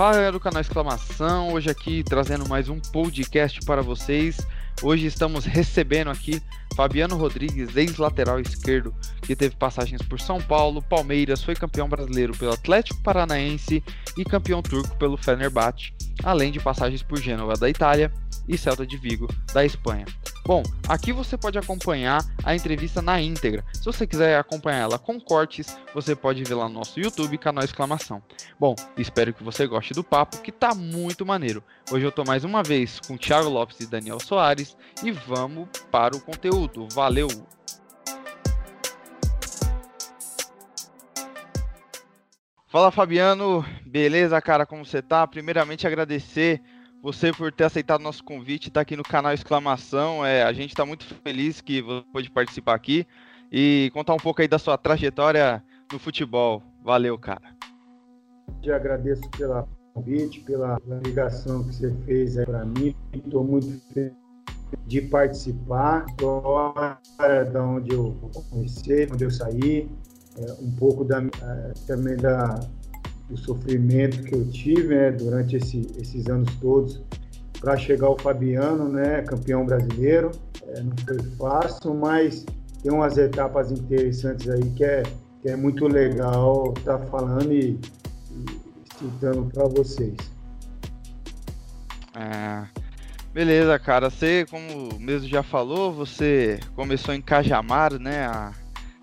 Fala galera do canal Exclamação, hoje aqui trazendo mais um podcast para vocês. Hoje estamos recebendo aqui Fabiano Rodrigues, ex-lateral esquerdo, que teve passagens por São Paulo, Palmeiras, foi campeão brasileiro pelo Atlético Paranaense e campeão turco pelo Fenerbahçe, além de passagens por Gênova da Itália e Celta de Vigo da Espanha. Bom, aqui você pode acompanhar a entrevista na íntegra. Se você quiser acompanhar ela com cortes, você pode ver lá no nosso YouTube, canal Exclamação. Bom, espero que você goste do papo, que tá muito maneiro. Hoje eu tô mais uma vez com Thiago Lopes e Daniel Soares e vamos para o conteúdo. Valeu! Fala Fabiano, beleza, cara? Como você tá? Primeiramente agradecer você por ter aceitado nosso convite, estar tá aqui no canal Exclamação. É, a gente está muito feliz que você pôde participar aqui e contar um pouco aí da sua trajetória no futebol. Valeu, cara. Eu agradeço pela convite, pela ligação que você fez para mim. Estou muito feliz de participar. Agora, da onde eu comecei, onde eu saí, é, um pouco da, é, também da, do sofrimento que eu tive né, durante esse, esses anos todos para chegar ao Fabiano, né, campeão brasileiro. É, não foi fácil, mas tem umas etapas interessantes aí que é, que é muito legal estar tá falando e, e citando para vocês. É, beleza, cara. Você, como mesmo já falou, você começou em Cajamar, né, a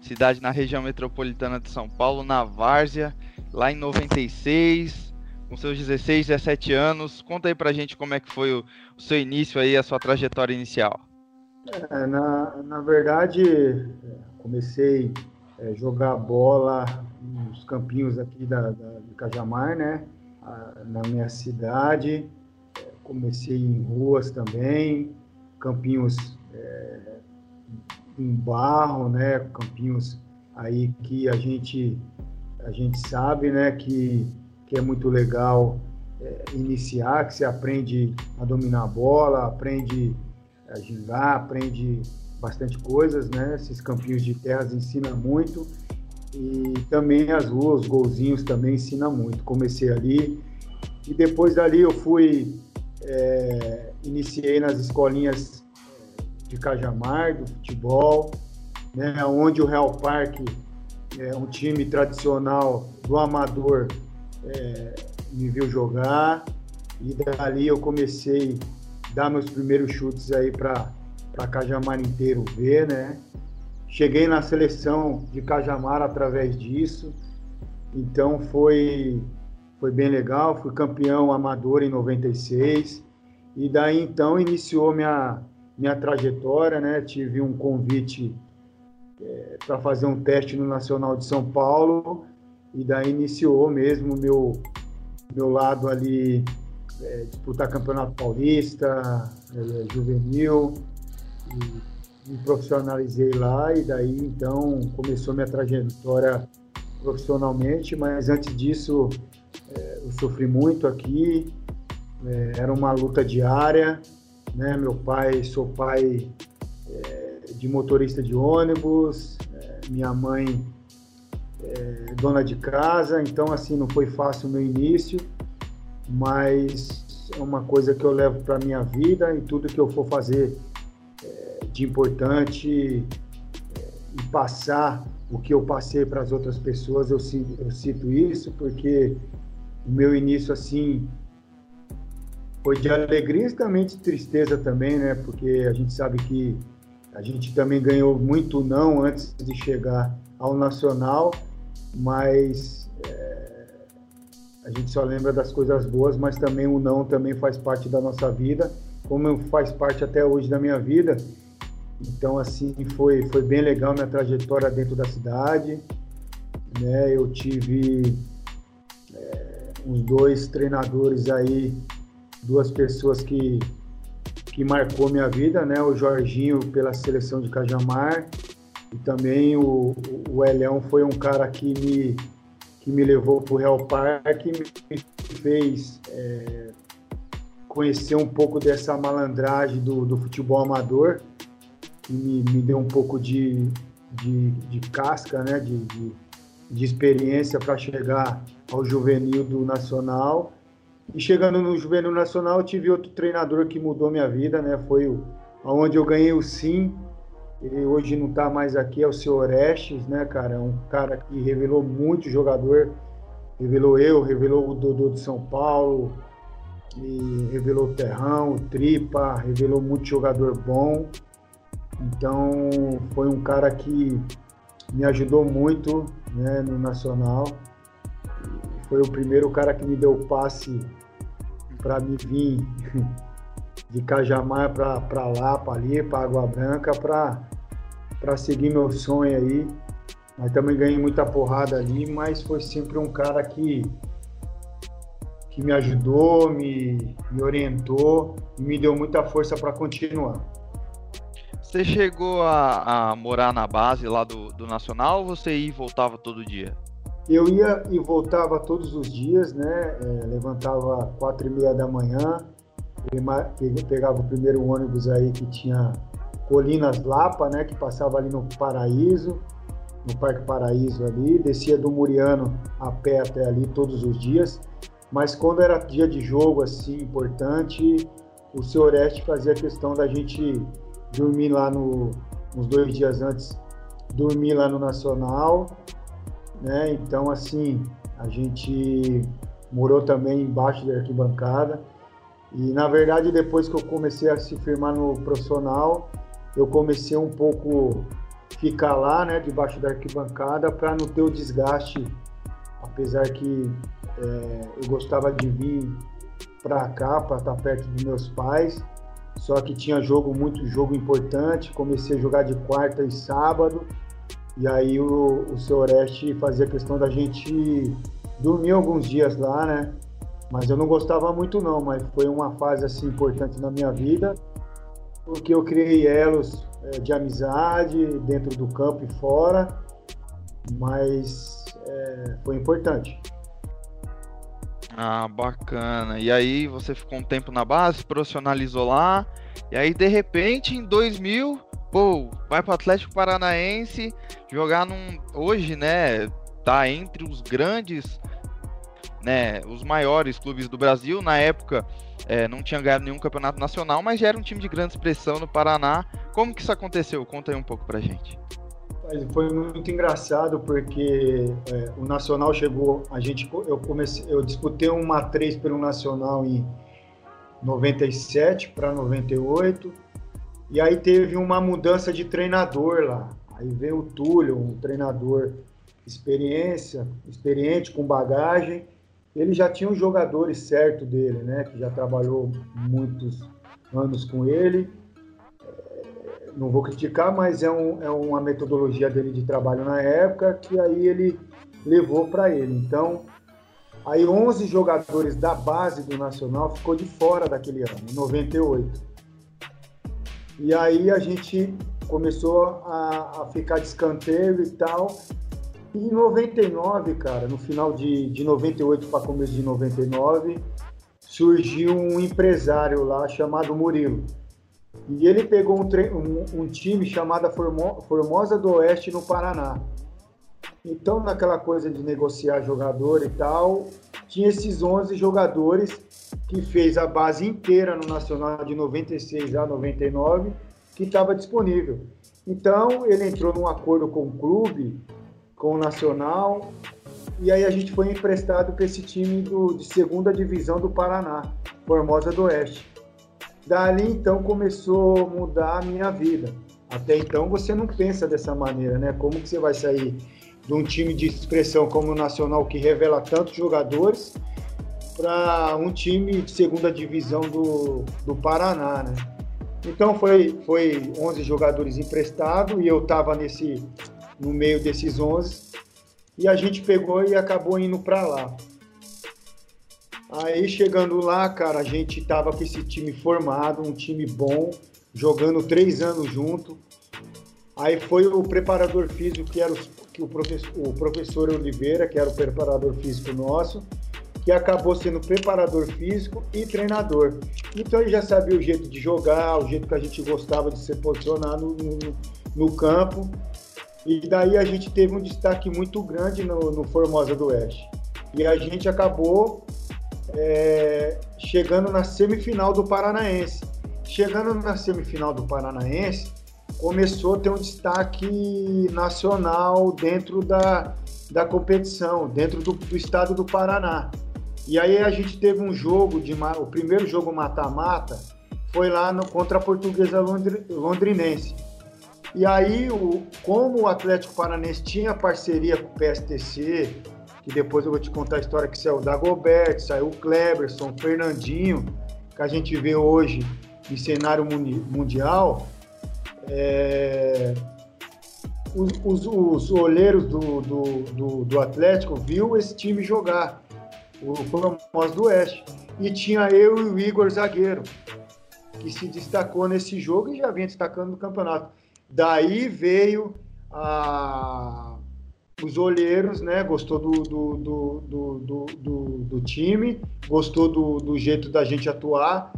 cidade na região metropolitana de São Paulo, na Várzea lá em 96, com seus 16, 17 anos. Conta aí pra gente como é que foi o, o seu início aí, a sua trajetória inicial. É, na, na verdade, comecei a é, jogar bola nos campinhos aqui da, da, de Cajamar, né? na minha cidade. Comecei em ruas também, campinhos é, em barro, né? Campinhos aí que a gente a gente sabe né, que, que é muito legal é, iniciar, que você aprende a dominar a bola, aprende a gingar, aprende bastante coisas, né? Esses campinhos de terras ensinam muito. E também as ruas, os golzinhos também ensinam muito. Comecei ali e depois dali eu fui, é, iniciei nas escolinhas de Cajamar, do futebol, né, onde o Real Parque é, um time tradicional do amador é, me viu jogar e dali eu comecei a dar meus primeiros chutes aí para Cajamar inteiro ver, né? Cheguei na seleção de Cajamar através disso, então foi, foi bem legal, fui campeão amador em 96 e daí então iniciou minha, minha trajetória, né? Tive um convite é, para fazer um teste no Nacional de São Paulo. E daí iniciou mesmo o meu, meu lado ali, é, disputar Campeonato Paulista, é, juvenil, e me profissionalizei lá. E daí então começou minha trajetória profissionalmente, mas antes disso é, eu sofri muito aqui, é, era uma luta diária, né? Meu pai, sou pai é, de motorista de ônibus, é, minha mãe é dona de casa, então assim não foi fácil o meu início, mas é uma coisa que eu levo para minha vida e tudo que eu for fazer é, de importante é, e passar o que eu passei para as outras pessoas, eu, eu cito isso porque o meu início assim foi de alegria e também de tristeza também, né? Porque a gente sabe que a gente também ganhou muito não antes de chegar ao Nacional, mas é, a gente só lembra das coisas boas, mas também o não também faz parte da nossa vida, como faz parte até hoje da minha vida. Então, assim, foi, foi bem legal minha trajetória dentro da cidade. Né? Eu tive é, uns dois treinadores aí, duas pessoas que que marcou minha vida, né? O Jorginho pela seleção de Cajamar e também o, o foi um cara que me, que me levou para o Real Parque e me fez é, conhecer um pouco dessa malandragem do, do futebol amador, que me, me deu um pouco de, de, de casca, né? de, de, de experiência para chegar ao juvenil do Nacional E chegando no Juvenil Nacional, tive outro treinador que mudou minha vida, né? Foi o, onde eu ganhei o sim. Ele hoje não está mais aqui, é o seu Orestes, né, cara? É um cara que revelou muito jogador. Revelou eu, revelou o Dodô de São Paulo, e revelou o Terrão, o Tripa, revelou muito jogador bom. Então foi um cara que me ajudou muito né, no Nacional. Foi o primeiro cara que me deu passe para me vir de Cajamar para lá, para ali, para Água Branca, para seguir meu sonho aí. Mas também ganhei muita porrada ali, mas foi sempre um cara que, que me ajudou, me, me orientou e me deu muita força para continuar. Você chegou a, a, morar na base lá do, do Nacional ou você ia e voltava todo dia? Eu ia e voltava todos os dias, né? É, levantava quatro e meia da manhã, pegava o primeiro ônibus aí que tinha Colinas Lapa, né? Que passava ali no Paraíso, no Parque Paraíso ali, descia do Muriano a pé até ali todos os dias. Mas quando era dia de jogo assim importante, o seu Oreste fazia questão da gente dormir lá no, uns dois dias antes, dormir lá no Nacional, né? Então, assim, a gente morou também embaixo da arquibancada. E, na verdade, depois que eu comecei a se firmar no profissional, eu comecei um pouco ficar lá, né, debaixo da arquibancada, para não ter o desgaste, apesar que é, eu gostava de vir para cá, para estar perto dos meus pais, só que tinha jogo, muito jogo importante. Comecei a jogar de quarta e sábado. E aí o, o seu Oreste fazia questão da gente dormir alguns dias lá, né? Mas eu não gostava muito não, mas foi uma fase assim importante na minha vida, porque eu criei elos é, de amizade dentro do campo e fora, mas é, foi importante. Ah, bacana. E aí você ficou um tempo na base, profissionalizou lá, e aí de repente em 2000, vai para o Atlético Paranaense jogar num hoje, né, tá entre os grandes, né, os maiores clubes do Brasil. Na época é, não tinha ganhado nenhum campeonato nacional, mas já era um time de grande expressão no Paraná. Como que isso aconteceu? Conta aí um pouco pra gente. Foi muito engraçado porque é, o Nacional chegou, a gente, eu comecei, eu disputei uma 3 pelo Nacional em 97 para 98 e aí teve uma mudança de treinador lá. Aí veio o Túlio, um treinador experiência, experiente com bagagem. Ele já tinha os jogadores certo dele, né? Que já trabalhou muitos anos com ele não vou criticar, mas é, um, é uma metodologia dele de trabalho na época que aí ele levou para ele. Então, aí 11 jogadores da base do Nacional ficou de fora daquele ano, em 98. E aí a gente começou a, a ficar de escanteio e tal. E em 99, cara, no final de, de 98 para começo de 99, surgiu um empresário lá chamado Murilo e ele pegou um, um, um time chamado Formo Formosa do Oeste no Paraná. Então, naquela coisa de negociar jogador e tal, tinha esses 11 jogadores que fez a base inteira no Nacional de 96 a 99, que estava disponível. Então, ele entrou num acordo com o clube, com o Nacional, e aí a gente foi emprestado para esse time do, de segunda divisão do Paraná, Formosa do Oeste. Dali então começou a mudar a minha vida. Até então você não pensa dessa maneira, né? Como que você vai sair de um time de expressão como o Nacional que revela tantos jogadores para um time de segunda divisão do, do Paraná, né? Então foi foi 11 jogadores emprestados e eu estava nesse no meio desses 11 e a gente pegou e acabou indo para lá. Aí chegando lá, cara, a gente tava com esse time formado, um time bom, jogando três anos junto. Aí foi o preparador físico, que era o, que o, professor, o professor Oliveira, que era o preparador físico nosso, que acabou sendo preparador físico e treinador. Então ele já sabia o jeito de jogar, o jeito que a gente gostava de se posicionar no, no, no campo. E daí a gente teve um destaque muito grande no, no Formosa do Oeste. E a gente acabou é, chegando na semifinal do Paranaense. Chegando na semifinal do Paranaense, começou a ter um destaque nacional dentro da, da competição, dentro do, do estado do Paraná. E aí a gente teve um jogo, de o primeiro jogo mata-mata, foi lá no, contra a Portuguesa Londrinense. E aí, o, como o Atlético Paranense tinha parceria com o PSTC, que depois eu vou te contar a história que saiu o Dagobert, saiu o Kleberson, o Fernandinho, que a gente vê hoje em cenário mundial, é, os, os, os, olheiros do, do, do, do, Atlético viu esse time jogar, o famoso do Oeste. E tinha eu e o Igor Zagueiro, que se destacou nesse jogo e já vinha destacando no campeonato. Daí veio a, os olheiros, né? Gostou do, do, do, do, do, time, gostou do, do jeito da gente atuar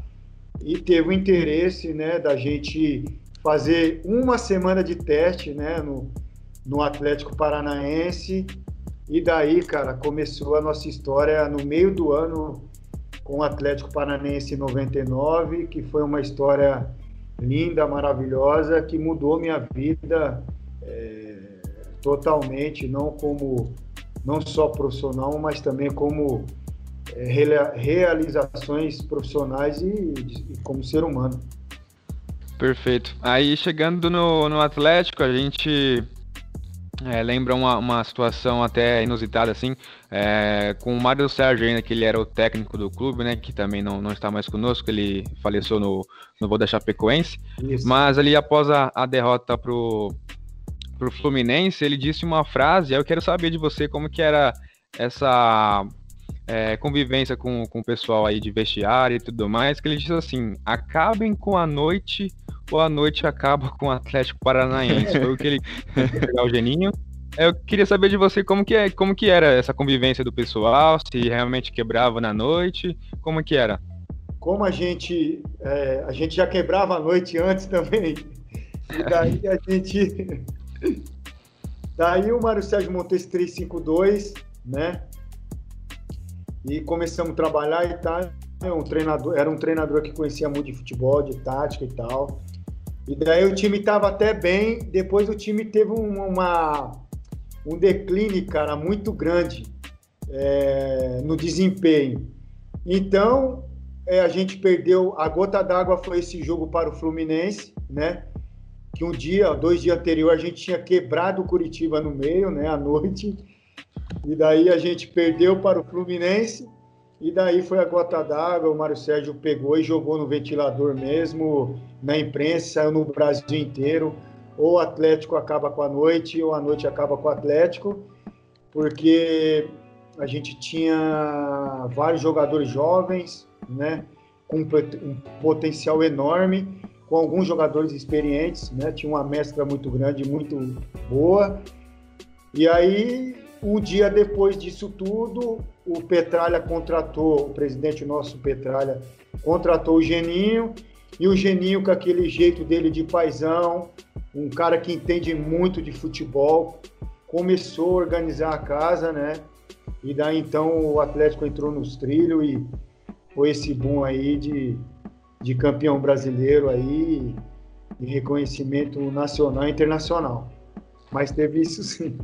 e teve o interesse, né, da gente fazer uma semana de teste, né, no, no Atlético Paranaense. E daí, cara, começou a nossa história no meio do ano com o Atlético Paranaense 99, que foi uma história linda, maravilhosa, que mudou minha vida é, totalmente, não como não só profissional, mas também como é, realizações profissionais e, e, como ser humano. Perfeito. Aí chegando no, no Atlético, a gente é, lembra uma, uma situação até inusitada, assim, é, com o Mário Sérgio ainda, que ele era o técnico do clube, né, que também não, não está mais conosco, ele faleceu no, no Voo da Chapecoense, Isso. mas ali após a, a derrota pro, pro Fluminense, ele disse uma frase, eu quero saber de você como que era essa é, convivência com, com o pessoal aí de vestiário e tudo mais, que ele disse assim, acabem com a noite ou a noite acaba com o Atlético Paranaense. Foi o que ele pegar o Geninho. Eu queria saber de você como que, é, como que era essa convivência do pessoal, se realmente quebrava na noite, como que era? Como a gente, é, a gente já quebrava a noite antes também, e daí a gente... daí o Mário Sérgio montou esse 352, né? E começamos a trabalhar e tal. Um treinador, era um treinador que conhecia muito de futebol, de tática e tal. E daí o time estava até bem, depois o time teve uma, um declínio, cara, muito grande é, no desempenho. Então, é, a gente perdeu, a gota d'água foi esse jogo para o Fluminense, né? Que um dia, dois dias anterior, a gente tinha quebrado o Curitiba no meio, né, à noite. E daí a gente perdeu para o Fluminense. E daí foi a gota d'água, o Mário Sérgio pegou e jogou no ventilador mesmo, na imprensa, saiu no Brasil inteiro. Ou o Atlético acaba com a noite, ou a noite acaba com o Atlético, porque a gente tinha vários jogadores jovens, né, com um potencial enorme, com alguns jogadores experientes, né, tinha uma mescla muito grande, muito boa. E aí, um dia depois disso tudo, o Petralha contratou, o presidente nosso Petralha contratou o Geninho, e o Geninho com aquele jeito dele de paisão, um cara que entende muito de futebol, começou a organizar a casa, né? E daí então o Atlético entrou nos trilhos e foi esse boom aí de, de campeão brasileiro aí, de reconhecimento nacional e internacional. Mas teve isso sim.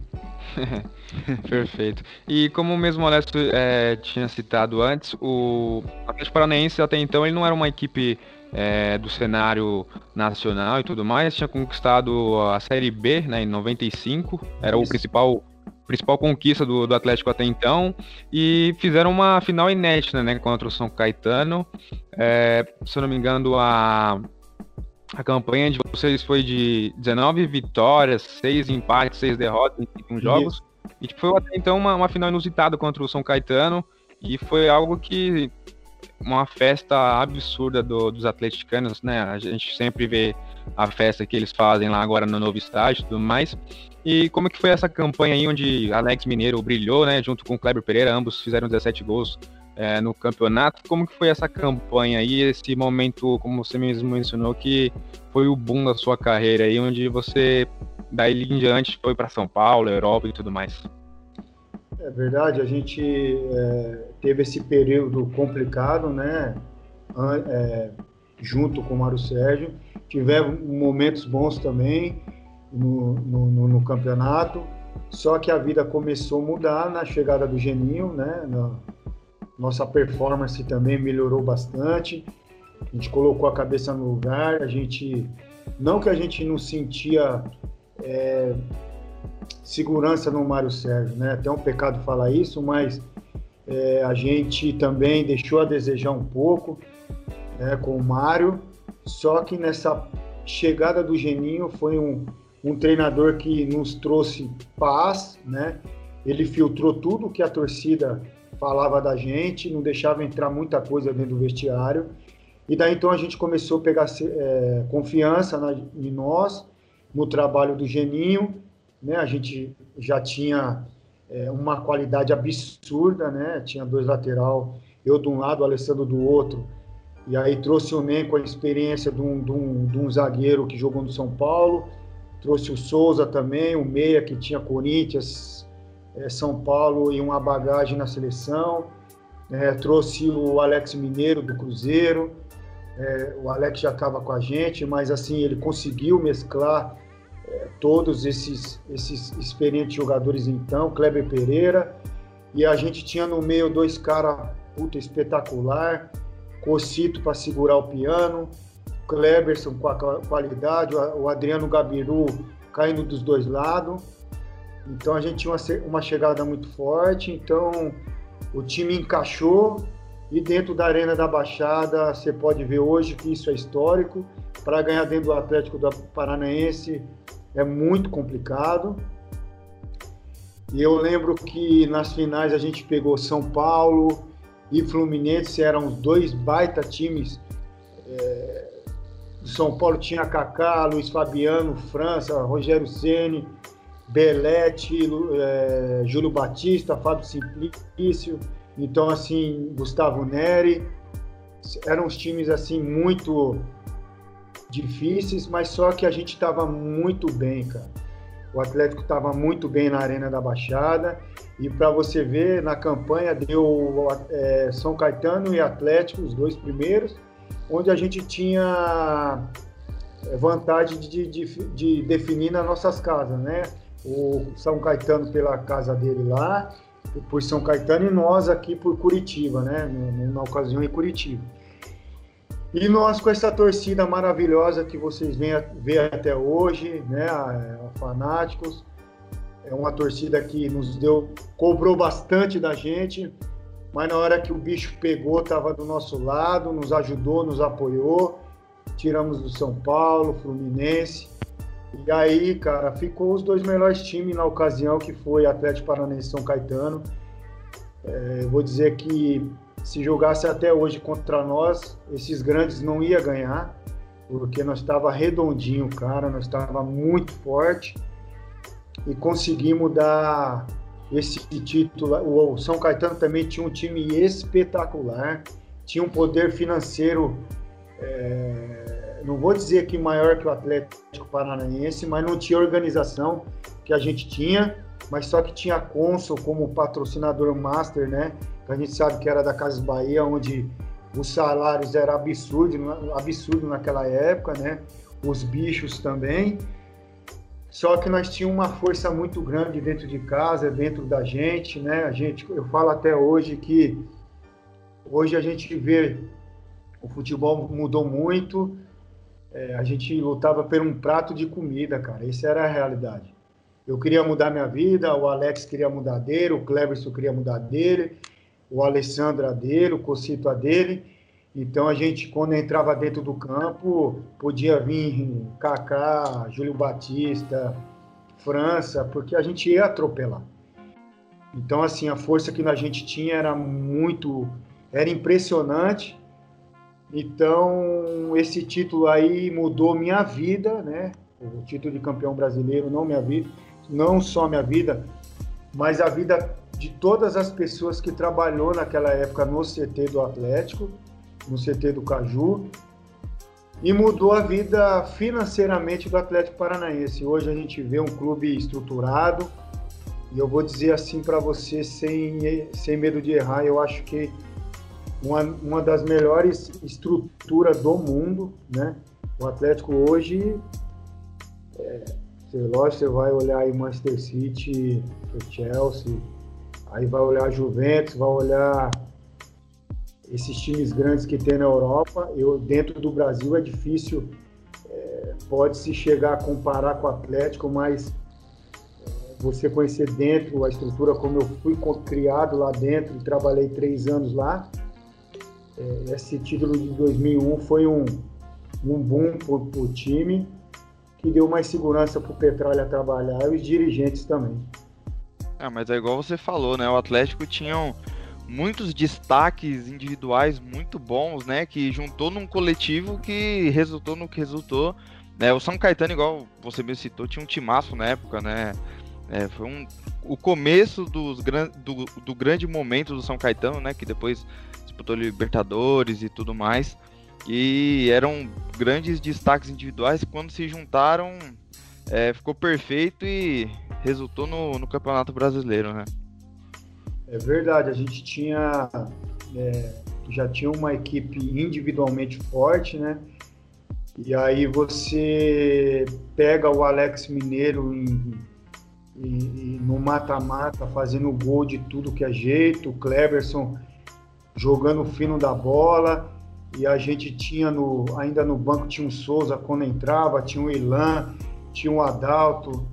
Perfeito. E como o mesmo Molesto é, tinha citado antes, o Atlético Paranaense até então ele não era uma equipe é, do cenário nacional e tudo mais, tinha conquistado a Série B né, em 95, era Isso. o principal principal conquista do, do, Atlético até então, e fizeram uma final inédita né, contra o São Caetano. É, se eu não me engano, a, a campanha de vocês foi de 19 vitórias, 6 empates, 6 derrotas em 21 jogos. E foi até então uma, uma final inusitada contra o São Caetano. E foi algo que. Uma festa absurda do, dos atleticanos, né? A gente sempre vê a festa que eles fazem lá agora no novo estádio e tudo mais. E como que foi essa campanha aí onde Alex Mineiro brilhou, né? Junto com o Kleber Pereira, ambos fizeram 17 gols é, no campeonato. Como que foi essa campanha aí, esse momento, como você mesmo mencionou, que foi o boom da sua carreira aí, onde você, daí em diante, foi para São Paulo, Europa e tudo mais? É verdade, a gente é, teve esse período complicado, né? É, junto com o Mário Sérgio. Tivemos momentos bons também no, no, no, no, campeonato, só que a vida começou a mudar na chegada do Geninho, né? Na, nossa performance também melhorou bastante. A gente colocou a cabeça no lugar, a gente. Não que a gente não sentia é, segurança no Mário Sérgio, né? Até um pecado falar isso, mas é, a gente também deixou a desejar um pouco né, com o Mário. Só que nessa chegada do Geninho foi um, um treinador que nos trouxe paz, né? Ele filtrou tudo que a torcida falava da gente, não deixava entrar muita coisa dentro do vestiário. E daí então a gente começou a pegar é, confiança na, em nós, no trabalho do Geninho, né? A gente já tinha é, uma qualidade absurda, né? Tinha dois lateral, eu de um lado, o Alessandro do outro. E aí trouxe o Nen com a experiência de um, de, um, de um zagueiro que jogou no São Paulo. Trouxe o Souza também, o Meia que tinha Corinthians, São Paulo e uma bagagem na seleção. É, trouxe o Alex Mineiro do Cruzeiro. É, o Alex já estava com a gente, mas assim ele conseguiu mesclar é, todos esses, esses experientes jogadores então, Kleber Pereira, e a gente tinha no meio dois caras puta espetacular, Cocito para segurar o piano, Kleberson com a qualidade, o Adriano Gabiru caindo dos dois lados. Então a gente tinha uma, uma chegada muito forte, então o time encaixou e dentro da Arena da Baixada você pode ver hoje que isso é histórico. Para ganhar dentro do Atlético do Paranaense é muito complicado. E eu lembro que nas finais a gente pegou São Paulo e Fluminense, eram dois baita times. É, São Paulo tinha Kaká, Luiz Fabiano, França, Rogério Ceni, Belete, é, Júlio Batista, Fábio Simplício, então assim, Gustavo Neri. Eram os times assim muito difíceis, mas só que a gente estava muito bem, cara. O Atlético estava muito bem na Arena da Baixada e para você ver, na campanha deu é, São Caetano e Atlético, os dois primeiros, onde a gente tinha vantagem de, de, de definir nas nossas casas, né? O São Caetano pela casa dele lá, por São Caetano e nós aqui por Curitiba, né? Na ocasião em Curitiba. E nós com essa torcida maravilhosa que vocês veem ver até hoje, né, a, a Fanáticos, é uma torcida que nos deu, cobrou bastante da gente, mas na hora que o bicho pegou, estava do nosso lado, nos ajudou, nos apoiou. Tiramos do São Paulo, Fluminense. E aí, cara, ficou os dois melhores times na ocasião, que foi Atlético Paranaense e São Caetano. É, vou dizer que se jogasse até hoje contra nós, esses grandes não ia ganhar, porque nós estava redondinho, cara, nós estava muito forte e conseguimos dar esse título. O São Caetano também tinha um time espetacular, tinha um poder financeiro, é, não vou dizer que maior que o Atlético Paranaense, mas não tinha organização que a gente tinha, mas só que tinha a Consul como patrocinador master, né? que a gente sabe que era da Casas Bahia, onde os salários eram absurdos, absurdo naquela época, né? Os bichos também. Só que nós tínhamos uma força muito grande dentro de casa, dentro da gente, né? A gente, eu falo até hoje que hoje a gente vê o futebol mudou muito. É, a gente lutava por um prato de comida, cara. Essa era a realidade. Eu queria mudar minha vida, o Alex queria mudar dele, o Cleverson queria mudar dele o Alessandro a dele, o Cocito a dele. Então a gente, quando entrava dentro do campo, podia vir Kaká, Júlio Batista, França, porque a gente ia atropelar. Então, assim, a força que a gente tinha era muito. era impressionante. Então, esse título aí mudou minha vida, né? O título de campeão brasileiro, não minha vida, não só minha vida, mas a vida de todas as pessoas que trabalhou naquela época no CT do Atlético, no CT do Caju, e mudou a vida financeiramente do Atlético Paranaense. Hoje a gente vê um clube estruturado E eu vou dizer assim para você, sem, sem medo de errar, eu acho que uma, uma das melhores estruturas do mundo, né? O Atlético hoje, é, você vai olhar aí Manchester City, Chelsea, aí vai olhar Juventus, vai olhar esses times grandes que tem na Europa. Eu dentro do Brasil é difícil, é, pode se chegar a comparar com o Atlético, mas você conhecer dentro a estrutura como eu fui criado lá dentro e trabalhei três anos lá. É, esse título de 2001 foi um, um boom para o time que deu mais segurança para o Petralha trabalhar e os dirigentes também. É, mas é igual você falou, né? O Atlético tinha muitos destaques individuais muito bons, né? Que juntou num coletivo que resultou no que resultou. Né? O São Caetano, igual você me citou, tinha um timaço na época, né? É, foi um, o começo dos do, do grande momento do São Caetano, né? Que depois disputou Libertadores e tudo mais. E eram grandes destaques individuais. Quando se juntaram, é, ficou perfeito e resultou no, no Campeonato Brasileiro, né? É verdade, a gente tinha é, já tinha uma equipe individualmente forte, né? E aí você pega o Alex Mineiro em e, e no mata-mata, fazendo gol de tudo que é jeito, o Cleberson jogando fino da bola, e a gente tinha no, ainda no banco tinha um Souza quando entrava, tinha o Ilan, tinha o Adalto,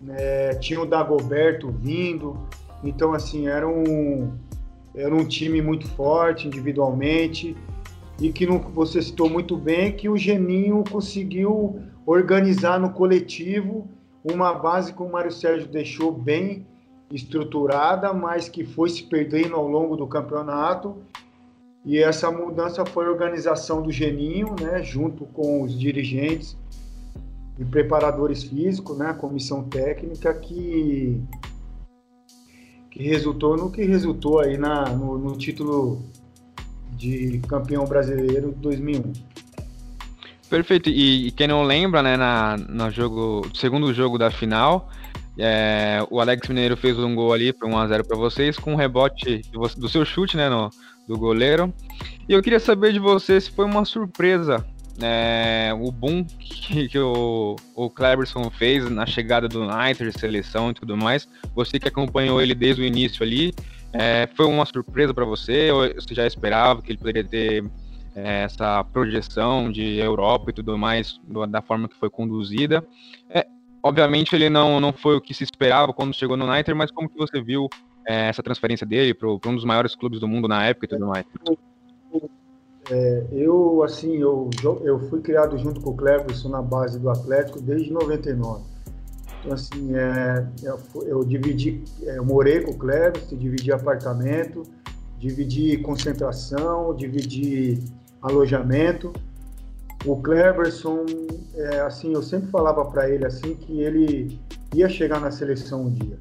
né, tinha o Dagoberto vindo, então assim, era um, era um time muito forte individualmente, e que não, você citou muito bem que o Geninho conseguiu organizar no coletivo uma base que o Mário Sérgio deixou bem estruturada, mas que foi se perdendo ao longo do campeonato. E essa mudança foi a organização do Geninho, né, junto com os dirigentes e preparadores físicos, né, comissão técnica, que, que resultou no que resultou aí na, no, no título de campeão brasileiro de 2001. Perfeito. E, e, quem não lembra, né, na, no jogo, segundo jogo da final, é, o Alex Mineiro fez um gol ali para 1x0 para vocês, com um rebote do seu chute, né, no, do goleiro. E eu queria saber de você se foi uma surpresa é, o boom que, que o, o Cleberson fez na chegada do Niter, seleção e tudo mais. Você que acompanhou ele desde o início ali, é, foi uma surpresa para você? Ou você já esperava que ele poderia ter é, essa projeção de Europa e tudo mais, da forma que foi conduzida. Obviamente ele não, não foi o que se esperava quando chegou no Niter, mas como que você viu é, essa transferência dele para um dos maiores clubes do mundo na época e tudo mais? É, eu, assim, eu, eu fui criado junto com o Cleverson na base do Atlético desde 99. Então, assim, é, eu, eu dividi, é, eu morei com o Cleverson, dividi apartamento, dividi concentração, dividi alojamento. O Cleberson, é, assim, eu sempre falava para ele assim que ele ia chegar na seleção um dia,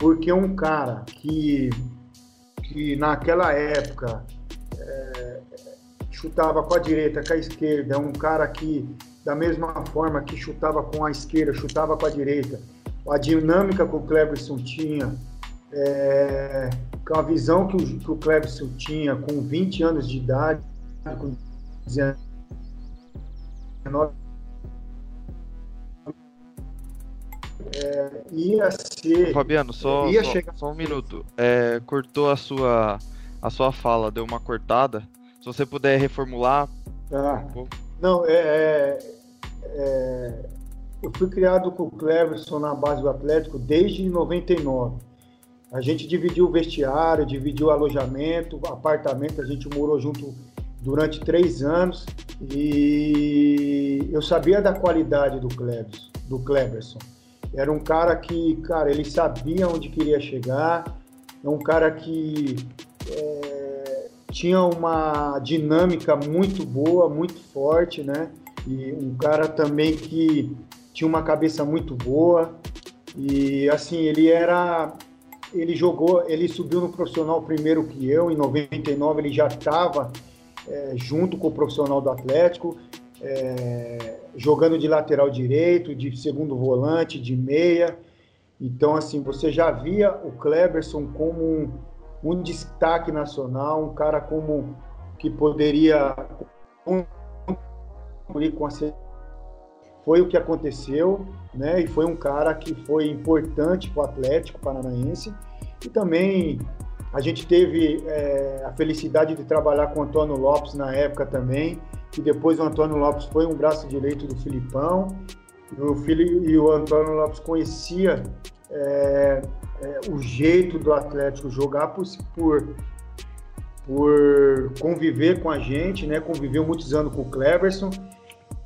porque um cara que, que naquela época é, chutava com a direita, com a esquerda, é um cara que da mesma forma que chutava com a esquerda, chutava com a direita, a dinâmica que o Cleberson tinha, é, com a visão que o, que o tinha com 20 anos de idade, com 19 é, ia ser. Fabiano, só, só, chegar... só, um minuto. É, cortou a sua, a sua fala, deu uma cortada. Se você puder reformular. Um Não, é, é, é, eu fui criado com o Cleverson na base do Atlético desde 99. A gente dividiu o vestiário, dividiu o alojamento, apartamento, a gente morou junto durante três anos e eu sabia da qualidade do Cleberson, do Cleberson. Era um cara que, cara, ele sabia onde queria chegar, é um cara que é, tinha uma dinâmica muito boa, muito forte, né? E um cara também que tinha uma cabeça muito boa e assim ele era ele jogou, ele subiu no profissional primeiro que eu, em 99 ele já estava é, junto com o profissional do Atlético, é, jogando de lateral direito, de segundo volante, de meia. Então, assim, você já via o Kleberson como um, um destaque nacional, um cara como que poderia com a foi o que aconteceu, né? E foi um cara que foi importante para o Atlético Paranaense. E também a gente teve é, a felicidade de trabalhar com o Antônio Lopes na época também, que depois o Antônio Lopes foi um braço direito do Filipão. E o, filho, e o Antônio Lopes conhecia é, é, o jeito do Atlético jogar por, por, por conviver com a gente, né? Conviveu muitos anos com o Cleverson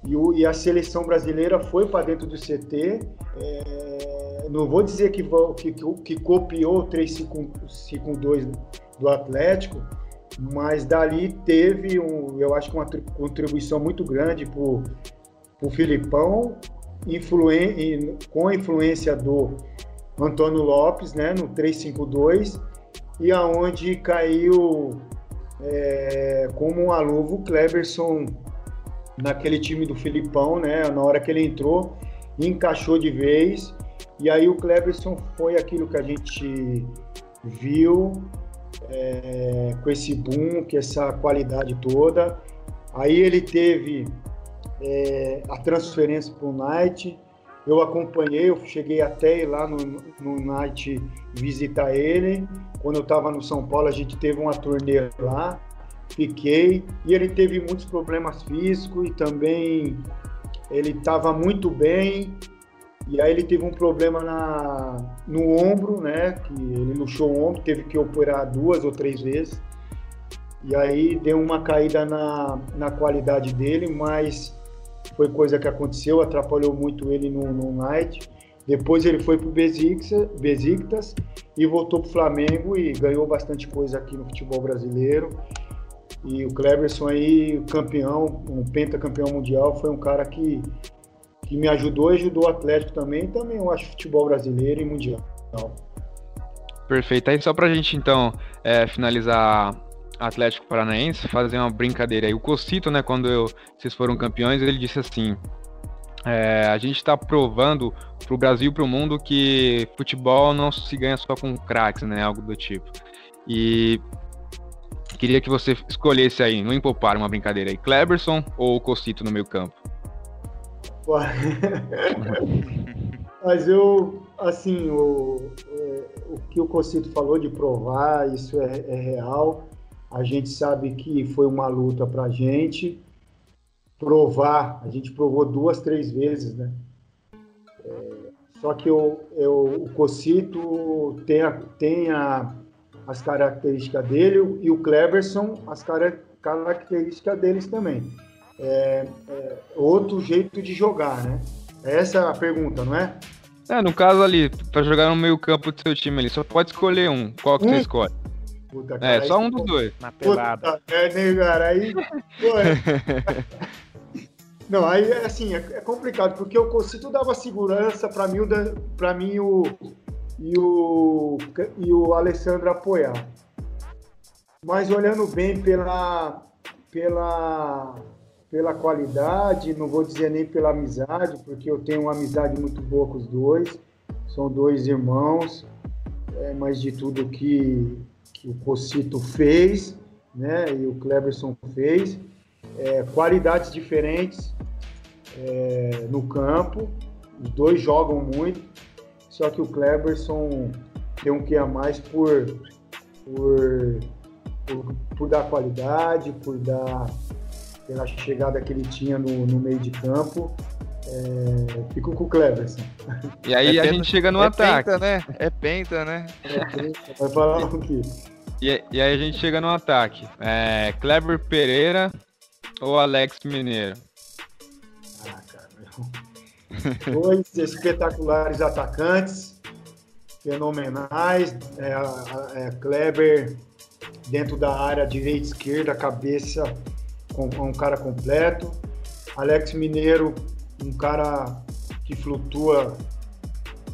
e, o, e a seleção brasileira foi para dentro do CT. É, não vou dizer que, que, que copiou o 352 do Atlético, mas dali teve, um, eu acho que uma contribuição muito grande para o Filipão, influen, com a influência do Antônio Lopes, né, no 352, e aonde caiu é, como um aluvo o Cleberson naquele time do Filipão, né? Na hora que ele entrou, encaixou de vez. E aí o Cleberson foi aquilo que a gente viu é, com esse boom, com essa qualidade toda. Aí ele teve é, a transferência para o Knight. Eu acompanhei, eu cheguei até ir lá no, no Knight visitar ele. Quando eu estava no São Paulo, a gente teve uma turnê lá fiquei. E ele teve muitos problemas físicos e também ele estava muito bem. E aí ele teve um problema na, no ombro, né? Que ele luxou o ombro, teve que operar duas ou três vezes. E aí deu uma caída na, na qualidade dele, mas foi coisa que aconteceu, atrapalhou muito ele no, no night. Depois ele foi para o Besiktas e voltou para o Flamengo e ganhou bastante coisa aqui no futebol brasileiro. E o Cleberson aí, campeão, um pentacampeão mundial, foi um cara que, que me ajudou e ajudou o Atlético também. Também eu acho futebol brasileiro e mundial. Perfeito. Aí só pra gente então é, finalizar Atlético Paranaense, fazer uma brincadeira aí. O Cocito, né, quando eu, vocês foram campeões, ele disse assim: é, a gente está provando para o Brasil e para o mundo que futebol não se ganha só com craques, né? Algo do tipo. E Queria que você escolhesse aí, no Impopar, uma brincadeira aí, Kleberson ou Cocito no meio campo? Mas eu, assim, o, o que o Cocito falou de provar, isso é, é real. A gente sabe que foi uma luta para a gente provar. A gente provou duas, três vezes, né? É, só que eu, eu, o Cocito tem a, tem a as características dele e o Cleberson as características deles também. É, é, outro jeito de jogar, né? Essa é a pergunta, não é? É, no caso ali, para jogar no meio campo do seu time ali, só pode escolher um. Qual que um? você escolhe? Puta, é, cara, é, só um dos dois. Na pelada. Puta, é, né, cara, aí... É... Não, aí assim, é, é, complicado, porque o Cocito dava segurança para mim, para mim o, e o, e o Alessandro apoiar. Mas olhando bem pela, pela, pela qualidade, não vou dizer nem pela amizade, porque eu tenho uma amizade muito boa com os dois, são dois irmãos, é, mas de tudo que, que o Cocito fez, né, e o Cleberson fez, é, qualidades diferentes é, no campo, os dois jogam muito, só que o Cleberson tem um que a mais por, por, por, por, dar qualidade, por dar pela chegada que ele tinha no, no meio de campo. É, fico com o Cleverson. E aí é a penta, gente chega no é ataque. Penta, né? É penta, né? É penta, vai falar o quê? E, e, aí a gente chega no ataque. É, Kleber Pereira ou Alex Mineiro? Dois espetaculares atacantes, fenomenais. É, é, Kleber dentro da área direita e esquerda, cabeça com um cara completo. Alex Mineiro, um cara que flutua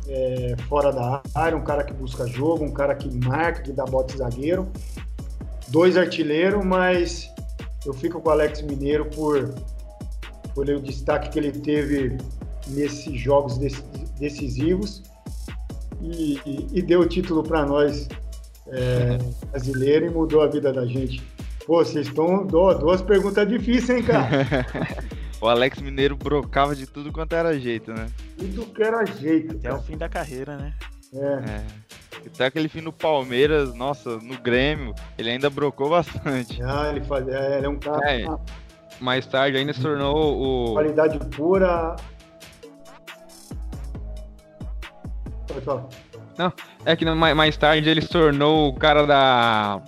é, fora da área, um cara que busca jogo, um cara que marca, que dá bote zagueiro. Dois artilheiros, mas eu fico com o Alex Mineiro por, por o destaque que ele teve nesses jogos decisivos. e, e, e deu o título para nós é, brasileiro e mudou a vida da gente. Pô, vocês estão duas perguntas difíceis, hein, cara? o Alex Mineiro brocava de tudo quanto era jeito, né? Tudo que era jeito. Até cara. o fim da carreira, né? É. é. Até aquele fim no Palmeiras, nossa, no Grêmio, ele ainda brocou bastante. Ah, ele fazia, é, ele é um cara. É, mais tarde ainda se tornou o. Qualidade pura. Pode Não, é que mais tarde ele se tornou o cara da.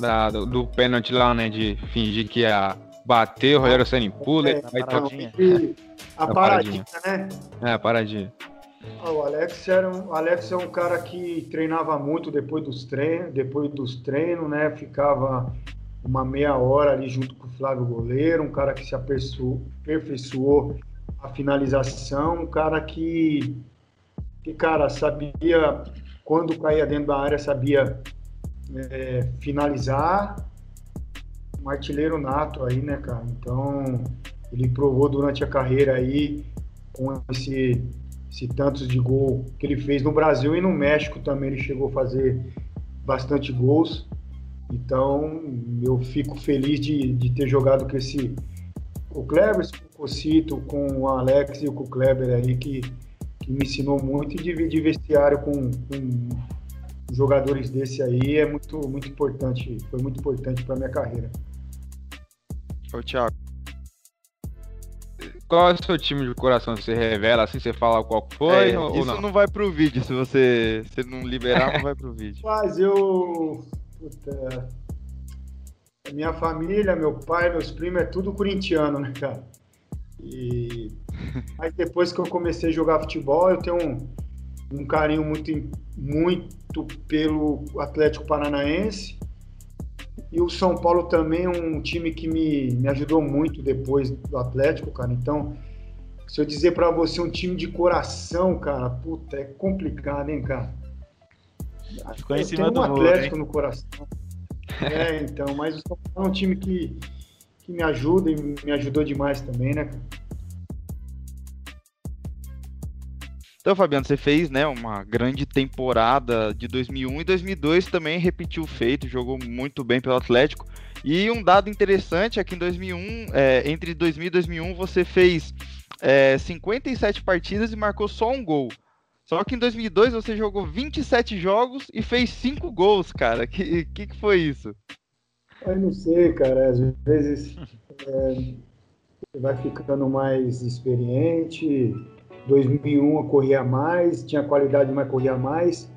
Da do, do pênalti lá, né? De fingir que ia bater, o Rogério Senna pula. É, a paradinha. A paradinha, né? É, a paradinha. O Alex era um, Alex é um cara que treinava muito depois dos treinos, depois dos treinos, né? Ficava uma meia hora ali junto com o Flávio Goleiro, um cara que se aperfeiçoou a finalização, um cara que, que cara, sabia quando caía dentro da área, sabia é, finalizar, um artilheiro nato aí, né, cara? Então, ele provou durante a carreira aí com esse esse tantos de gol que ele fez no Brasil e no México também ele chegou a fazer bastante gols. Então eu fico feliz de, de ter jogado com esse o Kleber, com o Cocito, com o Alex e com o Kleber aí que, que me ensinou muito e dividir vestiário com, com jogadores desse aí é muito muito importante, foi muito importante para minha carreira. Ô Thiago, qual é o seu time de coração? Você revela assim, você fala qual foi? É, ou, isso não? não? vai pro vídeo, se você se não liberar, não vai pro vídeo. Mas eu. Puta, minha família, meu pai, meus primos, é tudo corintiano, né, cara? E aí depois que eu comecei a jogar futebol, eu tenho um, um carinho muito, muito pelo Atlético Paranaense e o São Paulo também é um time que me, me ajudou muito depois do Atlético, cara. Então, se eu dizer para você um time de coração, cara, puta, é complicado, hein, cara. Ficou em cima do um Atlético no coração. É, então, mas o São Paulo é um time que, que me ajuda e me ajudou demais também, né, cara? Então, Fabiano, você fez né, uma grande temporada de 2001 e 2002 também repetiu o feito, jogou muito bem pelo Atlético. E um dado interessante é que em 2001, é, entre 2000 e 2001, você fez é, 57 partidas e marcou só um gol. Só que em 2002 você jogou 27 jogos e fez 5 gols, cara. Que, que, que foi isso? Eu não sei, cara. Às vezes é, você vai ficando mais experiente 2001 eu corria mais, tinha qualidade, mas corria mais.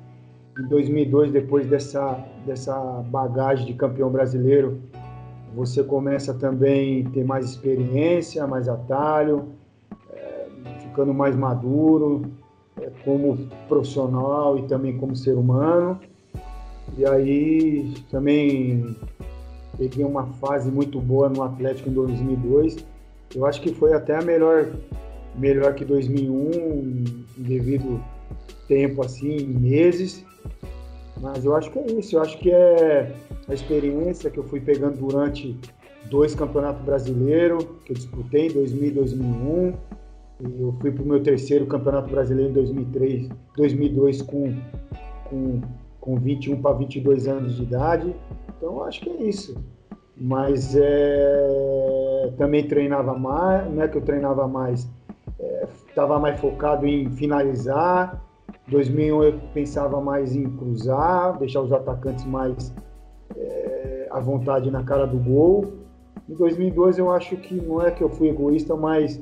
Em 2002, depois dessa, dessa bagagem de campeão brasileiro, você começa também a ter mais experiência, mais atalho, é, ficando mais maduro é, como profissional e também como ser humano. E aí também peguei uma fase muito boa no Atlético em 2002. Eu acho que foi até a melhor melhor que 2001 devido tempo assim, meses. Mas eu acho que é isso, eu acho que é a experiência que eu fui pegando durante dois campeonatos brasileiros que eu disputei em 2000 e 2001. E eu fui para o meu terceiro campeonato brasileiro em 2003, 2002 com, com, com 21 para 22 anos de idade. Então eu acho que é isso. Mas é, também treinava mais, não é que eu treinava mais, estava mais focado em finalizar. 2001 eu pensava mais em cruzar, deixar os atacantes mais é, à vontade na cara do gol. Em 2002 eu acho que não é que eu fui egoísta, mas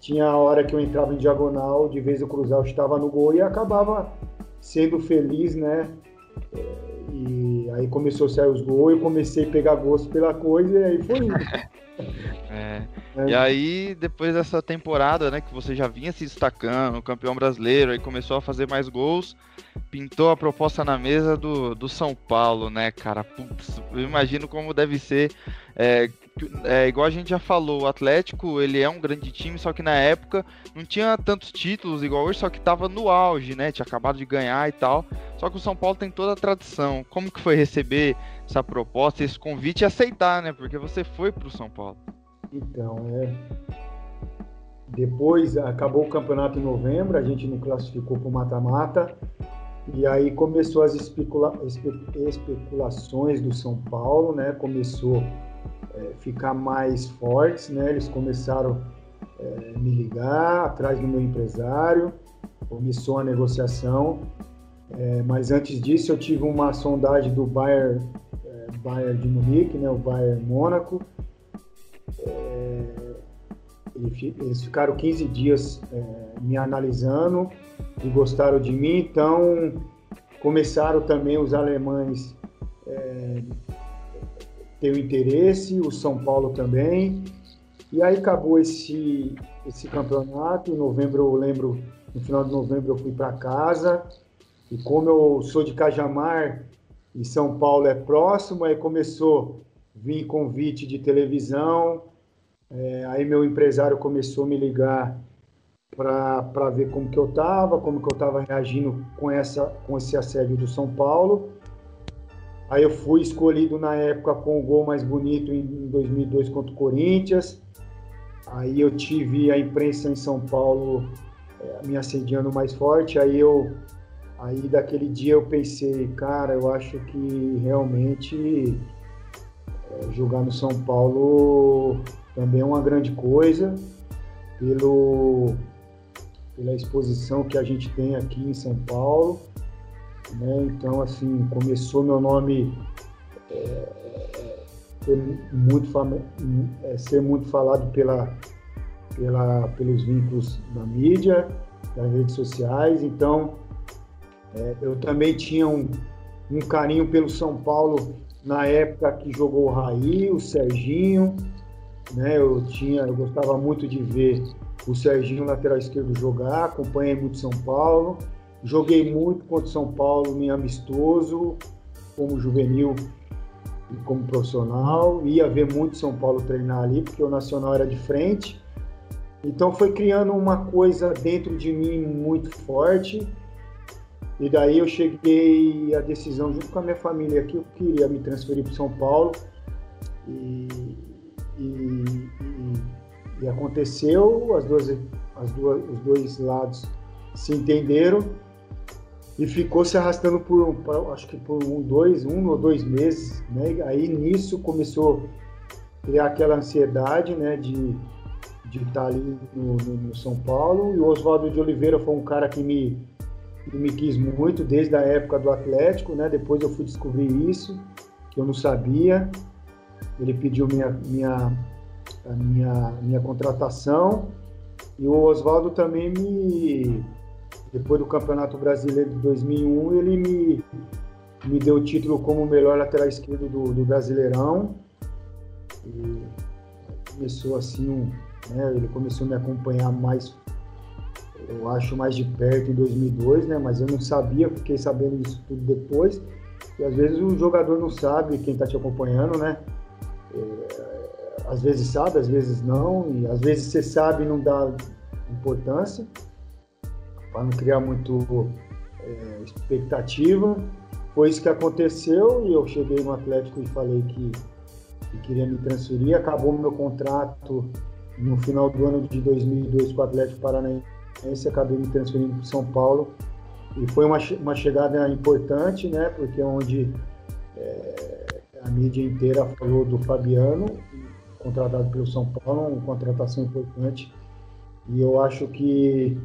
tinha a hora que eu entrava em diagonal, de vez eu cruzar, eu estava no gol e acabava sendo feliz, né? E aí começou a sair os gols, eu comecei a pegar gosto pela coisa e aí foi isso. É. É. E aí, depois dessa temporada, né, que você já vinha se destacando, campeão brasileiro, aí começou a fazer mais gols, pintou a proposta na mesa do, do São Paulo, né, cara? Putz, eu imagino como deve ser. É, é, igual a gente já falou, o Atlético, ele é um grande time, só que na época não tinha tantos títulos igual hoje, só que tava no auge, né? Tinha acabado de ganhar e tal. Só que o São Paulo tem toda a tradição. Como que foi receber essa proposta, esse convite e aceitar, né? Porque você foi pro São Paulo. Então, é. Depois acabou o campeonato em novembro, a gente não classificou para o mata-mata. E aí começou as especula especulações do São Paulo, né? Começou a é, ficar mais fortes, né? Eles começaram a é, me ligar atrás do meu empresário, começou a negociação. É, mas antes disso eu tive uma sondagem do Bayern, é, Bayern de Munique, né? O Bayern Mônaco. É, eles ficaram 15 dias me analisando e gostaram de mim, então começaram também os alemães é, ter o interesse, o São Paulo também, e aí acabou esse, esse campeonato, em novembro eu lembro, no final de novembro eu fui para casa, e como eu sou de Cajamar e São Paulo é próximo, aí começou a vir convite de televisão, é, aí meu empresário começou a me ligar para ver como que eu estava, como que eu estava reagindo com, essa, com esse assédio do São Paulo. Aí eu fui escolhido na época com o gol mais bonito em 2002 contra o Corinthians. Aí eu tive a imprensa em São Paulo é, me assediando mais forte. Aí eu, aí daquele dia eu pensei, cara, eu acho que realmente jogar no São Paulo também é uma grande coisa pelo pela exposição que a gente tem aqui em São Paulo. Né? Então, assim, começou meu nome é, é ser, muito é, ser muito falado pela, pela, pelos vínculos da mídia, das redes sociais. Então, é, eu também tinha um, um carinho pelo São Paulo na época que jogou o Raí, o Serginho, né? Eu tinha, eu gostava muito de ver o Serginho, lateral esquerdo, jogar, acompanhei muito São Paulo, joguei muito contra São Paulo em amistoso, como juvenil e como profissional, ia ver muito São Paulo treinar ali, porque o Nacional era de frente, então foi criando uma coisa dentro de mim muito forte, e daí eu cheguei à decisão, junto com a minha família aqui, eu queria me transferir para São Paulo, e, e, e e aconteceu, as duas, as duas, os dois lados se entenderam e ficou se arrastando por, acho que por um, dois, um ou dois meses, né? Aí nisso começou a criar aquela ansiedade, né? De, de estar ali no, no, no São Paulo. E o Oswaldo de Oliveira foi um cara que me, que me quis muito desde a época do Atlético, né? Depois eu fui descobrir isso, que eu não sabia. Ele pediu minha, minha minha, minha contratação. E o Oswaldo também me, depois do Campeonato Brasileiro de 2001, ele me, me deu o título como melhor lateral esquerdo do, do Brasileirão. E começou assim, um, né, ele começou a me acompanhar mais, eu acho, mais de perto em 2002, né, mas eu não sabia, fiquei sabendo disso tudo depois. E às vezes o jogador não sabe quem está te acompanhando, né? É, às vezes sabe, às vezes não, e às vezes você sabe e não dá importância, para não criar muito é, expectativa. Foi isso que aconteceu e eu cheguei no Atlético e falei que, que queria me transferir. Acabou meu contrato no final do ano de 2002 com o Atlético Paranaense, acabei me transferindo para São Paulo e foi uma, uma chegada importante, né? Porque é onde é, a mídia inteira falou do Fabiano contratado pelo São Paulo, uma contratação importante. E eu acho que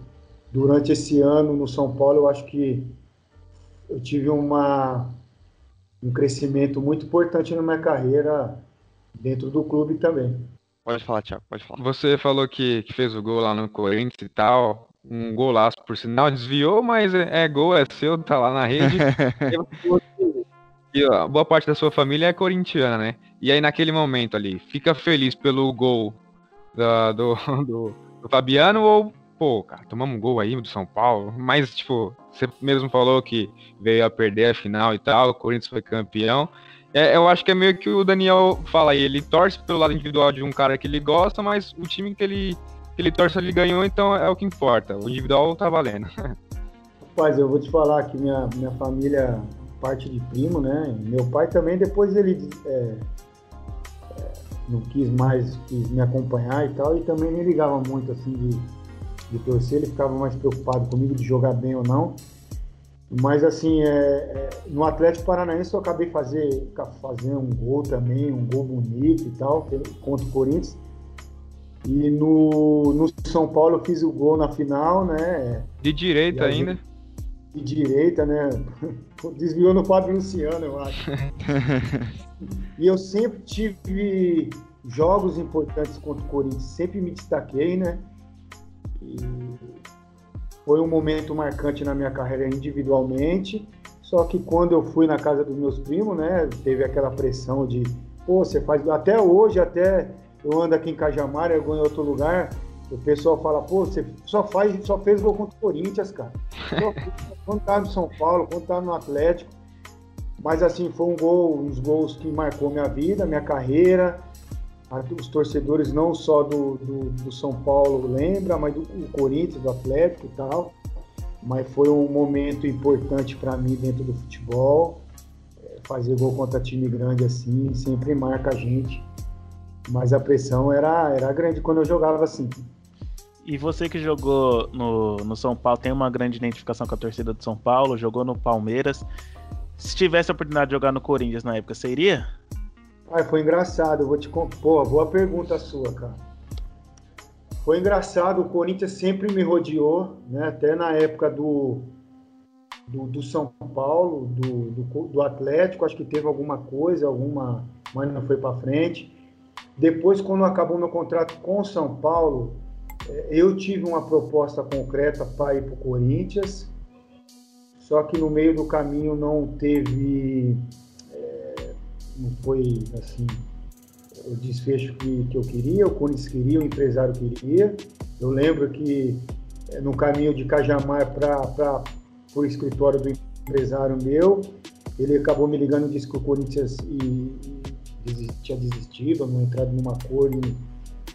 durante esse ano no São Paulo, eu acho que eu tive uma, um crescimento muito importante na minha carreira dentro do clube também. Pode falar, Thiago, pode falar. Você falou que, que fez o gol lá no Corinthians e tal, um golaço por sinal, desviou, mas é, é gol, é seu, tá lá na rede. E ó, boa parte da sua família é corintiana, né? E aí naquele momento ali, fica feliz pelo gol da, do, do, do, Fabiano ou, pô, cara, tomamos um gol aí do São Paulo, mas tipo, você mesmo falou que veio a perder a final e tal, o Corinthians foi campeão. É, eu acho que é meio que o Daniel fala aí, ele torce pelo lado individual de um cara que ele gosta, mas o time que ele, ele torce ele ganhou, então é o que importa. O individual tá valendo. Rapaz, eu vou te falar que minha, minha família parte de primo, né? Meu pai também, depois ele é, é, não quis mais quis me acompanhar e tal, e também me ligava muito assim de, de torcer, ele ficava mais preocupado comigo de jogar bem ou não. Mas assim, é, é, no Atlético Paranaense eu acabei fazer, fazendo um gol também, um gol bonito e tal, contra o Corinthians. E no, no São Paulo eu fiz o gol na final, né? De direita ainda. De direita, né? Desviou no Fábio Luciano, eu acho. e eu sempre tive jogos importantes contra o Corinthians, sempre me destaquei, né? E foi um momento marcante na minha carreira individualmente. Só que quando eu fui na casa dos meus primos, né, teve aquela pressão de, pô, você faz. Até hoje, até eu ando aqui em Cajamar, eu vou em outro lugar, o pessoal fala, pô, você só faz, só fez gol contra o Corinthians, cara. quando tá no São Paulo, quando tá no Atlético. Mas assim, foi um gol, uns gols que marcou minha vida, minha carreira. Os torcedores não só do, do, do São Paulo lembra, mas do, do Corinthians, do Atlético e tal. Mas foi um momento importante para mim dentro do futebol. É, fazer gol contra time grande assim sempre marca a gente. Mas a pressão era, era grande quando eu jogava assim. E você que jogou no, no São Paulo, tem uma grande identificação com a torcida do São Paulo, jogou no Palmeiras. Se tivesse a oportunidade de jogar no Corinthians na época, você iria? Ah, foi engraçado, eu vou te Pô, boa pergunta sua, cara. Foi engraçado, o Corinthians sempre me rodeou, né? Até na época do, do, do São Paulo, do, do, do, Atlético, acho que teve alguma coisa, alguma, mas não foi para frente. Depois, quando acabou meu contrato com São Paulo, é, eu tive uma proposta concreta para ir para o Corinthians, só que no meio do caminho não teve, é, não foi assim o desfecho que, que eu queria, o Corinthians queria, o empresário queria. Eu lembro que é, no caminho de Cajamar para o escritório do empresário meu, ele acabou me ligando e disse que o Corinthians e tinha desistido, não entrado numa acordo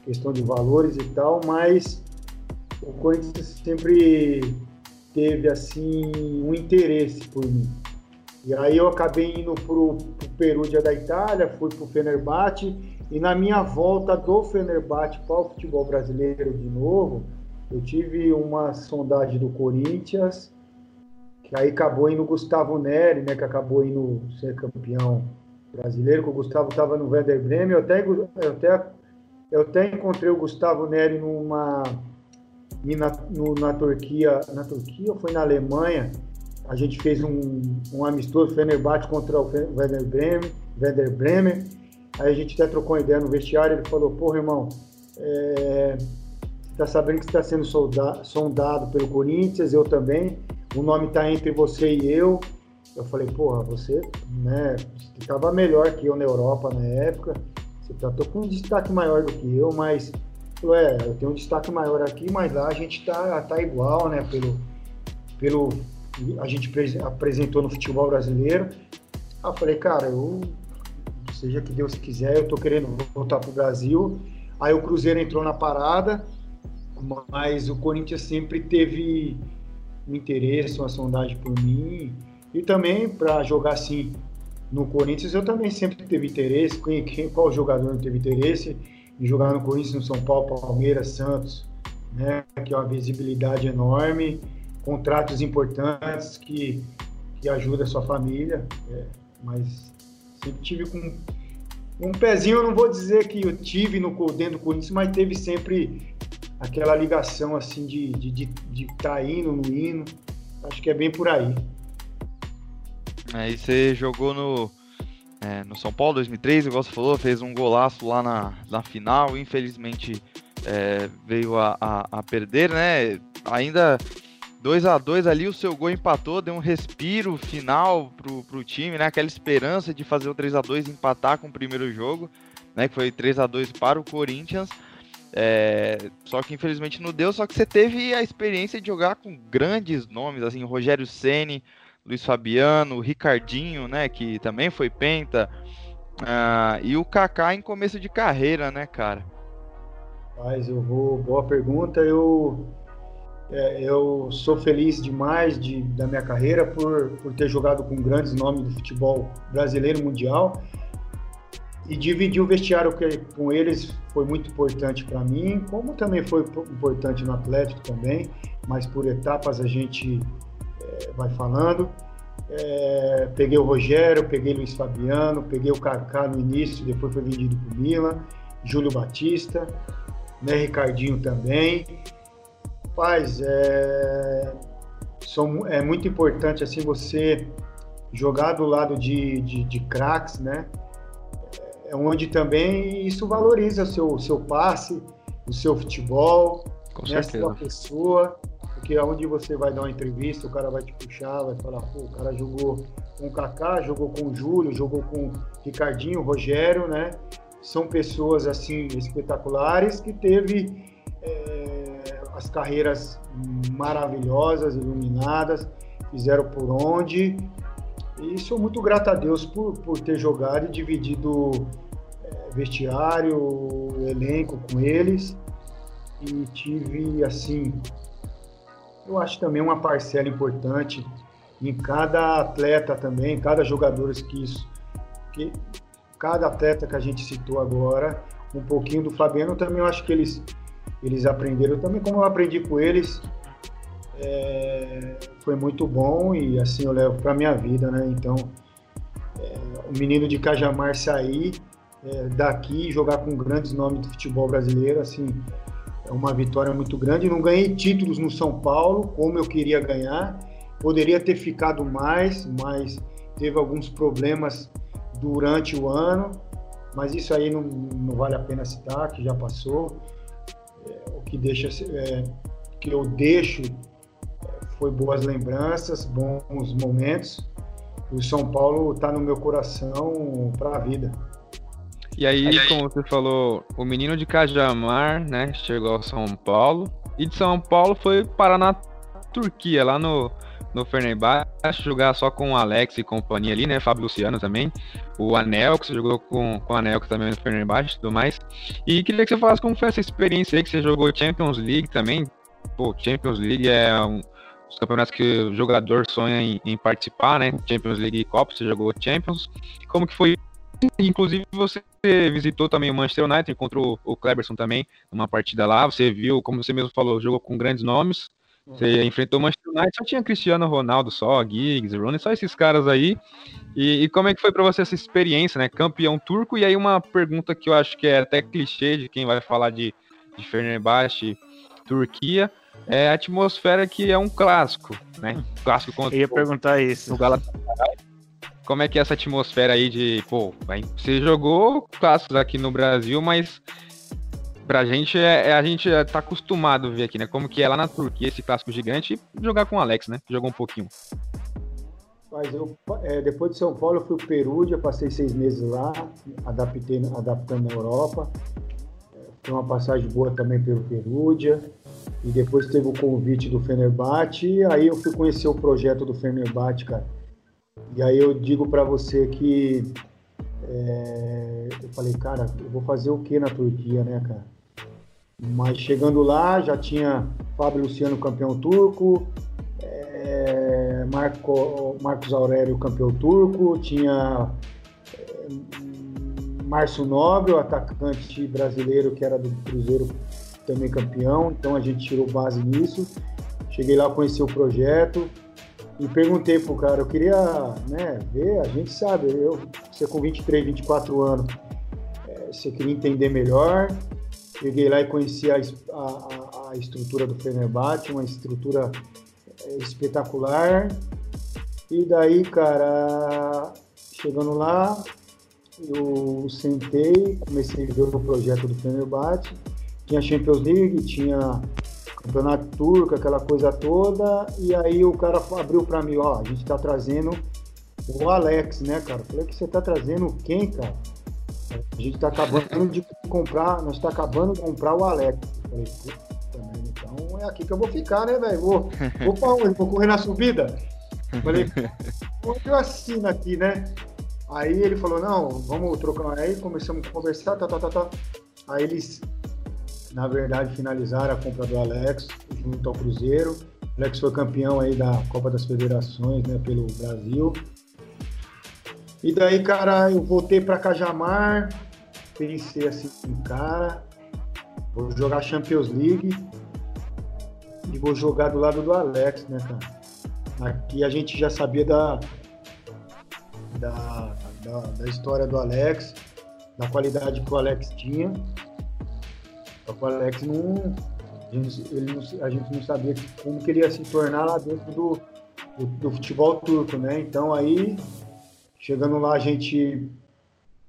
questão de valores e tal, mas o Corinthians sempre teve assim um interesse por mim. E aí eu acabei indo pro, pro Perugia da Itália, fui pro Fenerbahçe e na minha volta do Fenerbahçe para o futebol brasileiro de novo, eu tive uma sondagem do Corinthians, que aí acabou indo Gustavo Neri, né, que acabou indo ser campeão brasileiro, que o Gustavo estava no Werder Bremen, eu até, eu até eu até encontrei o Gustavo Neri numa na, no, na Turquia, na Turquia ou foi na Alemanha? A gente fez um, um amistoso Fenerbahçe contra o Werder Bremen, Werder Bremen. Aí a gente até trocou uma ideia no vestiário. Ele falou: Porra, irmão, é, tá sabendo que está sendo soldado, sondado pelo Corinthians, eu também. O nome está entre você e eu. Eu falei: Porra, você, né, estava melhor que eu na Europa na época. Você tá com um destaque maior do que eu, mas é, eu tenho um destaque maior aqui, mas lá a gente tá, tá igual, né? Pelo, pelo a gente apresentou no futebol brasileiro. Aí eu falei, cara, eu seja que Deus quiser, eu tô querendo voltar pro Brasil. Aí o Cruzeiro entrou na parada, mas o Corinthians sempre teve um interesse, uma sondagem por mim. E também para jogar assim no Corinthians, eu também sempre teve interesse. Quem, quem, qual jogador não teve interesse em jogar no Corinthians, no São Paulo, Palmeiras, Santos, né? Que é uma visibilidade enorme, contratos importantes que, que ajudam a sua família. É, mas sempre tive com um pezinho, eu não vou dizer que eu tive no, dentro do Corinthians, mas teve sempre aquela ligação assim de estar de, de, de tá indo, no hino. Acho que é bem por aí. Aí você jogou no, é, no São Paulo 2003, igual você falou, fez um golaço lá na, na final, infelizmente é, veio a, a, a, perder, né? Ainda 2 a 2 ali, o seu gol empatou, deu um respiro final pro, pro time, né? Aquela esperança de fazer o 3 a 2 empatar com o primeiro jogo, né? Que foi 3 a 2 para o Corinthians. É, só que infelizmente não deu, só que você teve a experiência de jogar com grandes nomes, assim, Rogério Ceni, Luiz Fabiano, Ricardinho, né, que também foi penta, uh, e o Kaká em começo de carreira, né, cara? Mas eu vou, boa pergunta. Eu é, eu sou feliz demais de, da minha carreira por, por ter jogado com grandes nomes do futebol brasileiro mundial e dividir o vestiário com eles foi muito importante para mim, como também foi importante no Atlético também, mas por etapas a gente é, vai falando. É, peguei o Rogério, peguei o Luiz Fabiano, peguei o Kaká no início, depois foi vendido para o Milan, Júlio Batista, né, Ricardinho também. Paz, é, são, é muito importante assim você jogar do lado de, de, de craques, né? É onde também isso valoriza o seu, seu passe, o seu futebol, Com né, a sua pessoa, porque aonde você vai dar uma entrevista, o cara vai te puxar, vai falar, pô, o cara jogou com o Kaká, jogou com o Júlio, jogou com o Ricardinho, o Rogério, né? São pessoas assim espetaculares que teve é, as carreiras maravilhosas, iluminadas, fizeram por onde. E sou muito grato a Deus por, por ter jogado e dividido é, vestiário, elenco com eles. E tive, assim, eu acho também uma parcela importante em cada atleta também, cada jogador que isso, que cada atleta que a gente citou agora, um pouquinho do Fabiano também eu acho que eles eles aprenderam também como eu aprendi com eles é, foi muito bom e assim eu levo para minha vida, né? Então é, o menino de Cajamar sair é, daqui jogar com grandes nomes do futebol brasileiro, assim é uma vitória muito grande. Não ganhei títulos no São Paulo como eu queria ganhar, poderia ter ficado mais, mas teve alguns problemas durante o ano, mas isso aí não, não vale a pena citar, que já passou. É, o que deixa, é, que eu deixo é, foi boas lembranças, bons momentos. O São Paulo está no meu coração para a vida. E aí, como você falou, o menino de Cajamar, né, chegou ao São Paulo. E de São Paulo foi parar na Turquia, lá no, no Fenerbahçe, jogar só com o Alex e companhia ali, né, Fábio Luciano também. O Anel, que você jogou com, com o Anel que também no Fenerbahçe e tudo mais. E queria que você falasse como foi essa experiência aí, que você jogou Champions League também. Pô, Champions League é um os campeonatos que o jogador sonha em, em, participar, né? Champions League e Copa, você jogou Champions. Como que foi? Inclusive você visitou também o Manchester United, encontrou o Cleberson também numa partida lá. Você viu, como você mesmo falou, jogou com grandes nomes. Você uhum. enfrentou o Manchester United, só tinha Cristiano Ronaldo só, Giggs, Rooney, só esses caras aí. E, e como é que foi para você essa experiência, né? Campeão turco. E aí uma pergunta que eu acho que é até clichê de quem vai falar de, de Fenerbahçe, Turquia é a atmosfera que é um clássico, né? Clássico contra Eu ia perguntar isso. O Galatasaray. Como é que é essa atmosfera aí de, pô, você jogou clássicos aqui no Brasil, mas pra gente é, é, a gente tá acostumado a ver aqui, né? Como que é lá na Turquia esse clássico gigante e jogar com o Alex, né? Jogou um pouquinho. Mas eu, é, depois de São Paulo, eu fui pro Peru, já passei seis meses lá, adaptei, adaptando na Europa. Foi uma passagem boa também pelo Perúdia e depois teve o convite do Fenerbahçe, e aí eu fui conhecer o projeto do Fenerbahçe, cara. E aí eu digo para você que é, eu falei, cara, eu vou fazer o que na Turquia, né, cara? Mas chegando lá, já tinha Fábio Luciano campeão turco, é, Marco, Marcos Aurélio campeão turco, tinha é, Márcio Nobre, o atacante brasileiro que era do Cruzeiro também campeão, então a gente tirou base nisso. Cheguei lá, conheci o projeto e perguntei pro cara, eu queria né, ver, a gente sabe, eu, você com 23, 24 anos, é, você queria entender melhor. Cheguei lá e conheci a, a, a estrutura do Fenerbahçe, uma estrutura é, espetacular. E daí, cara, chegando lá, eu sentei, comecei a ver o projeto do Fenerbahçe tinha Champions League, tinha Campeonato Turco, aquela coisa toda, e aí o cara abriu para mim, ó, a gente tá trazendo o Alex, né, cara? Eu falei que você tá trazendo quem, cara? A gente tá acabando de comprar, nós tá acabando de comprar o Alex. Eu falei, puta, então é aqui que eu vou ficar, né, velho? Vou, vou pra onde? Vou correr na subida? Eu falei, onde eu assino aqui, né? Aí ele falou, não, vamos trocar. Aí começamos a conversar, tá, tá, tá, tá. Aí eles na verdade, finalizaram a compra do Alex junto ao Cruzeiro. O Alex foi campeão aí da Copa das Federações, né, pelo Brasil. E daí, cara, eu voltei para Cajamar, pensei assim, cara, vou jogar Champions League e vou jogar do lado do Alex, né, cara? aqui a gente já sabia da, da, da, da história do Alex, da qualidade que o Alex tinha. Só que o Alex não. A gente, ele não, a gente não sabia como que ele ia se tornar lá dentro do, do, do futebol turco, né? Então aí, chegando lá, a gente.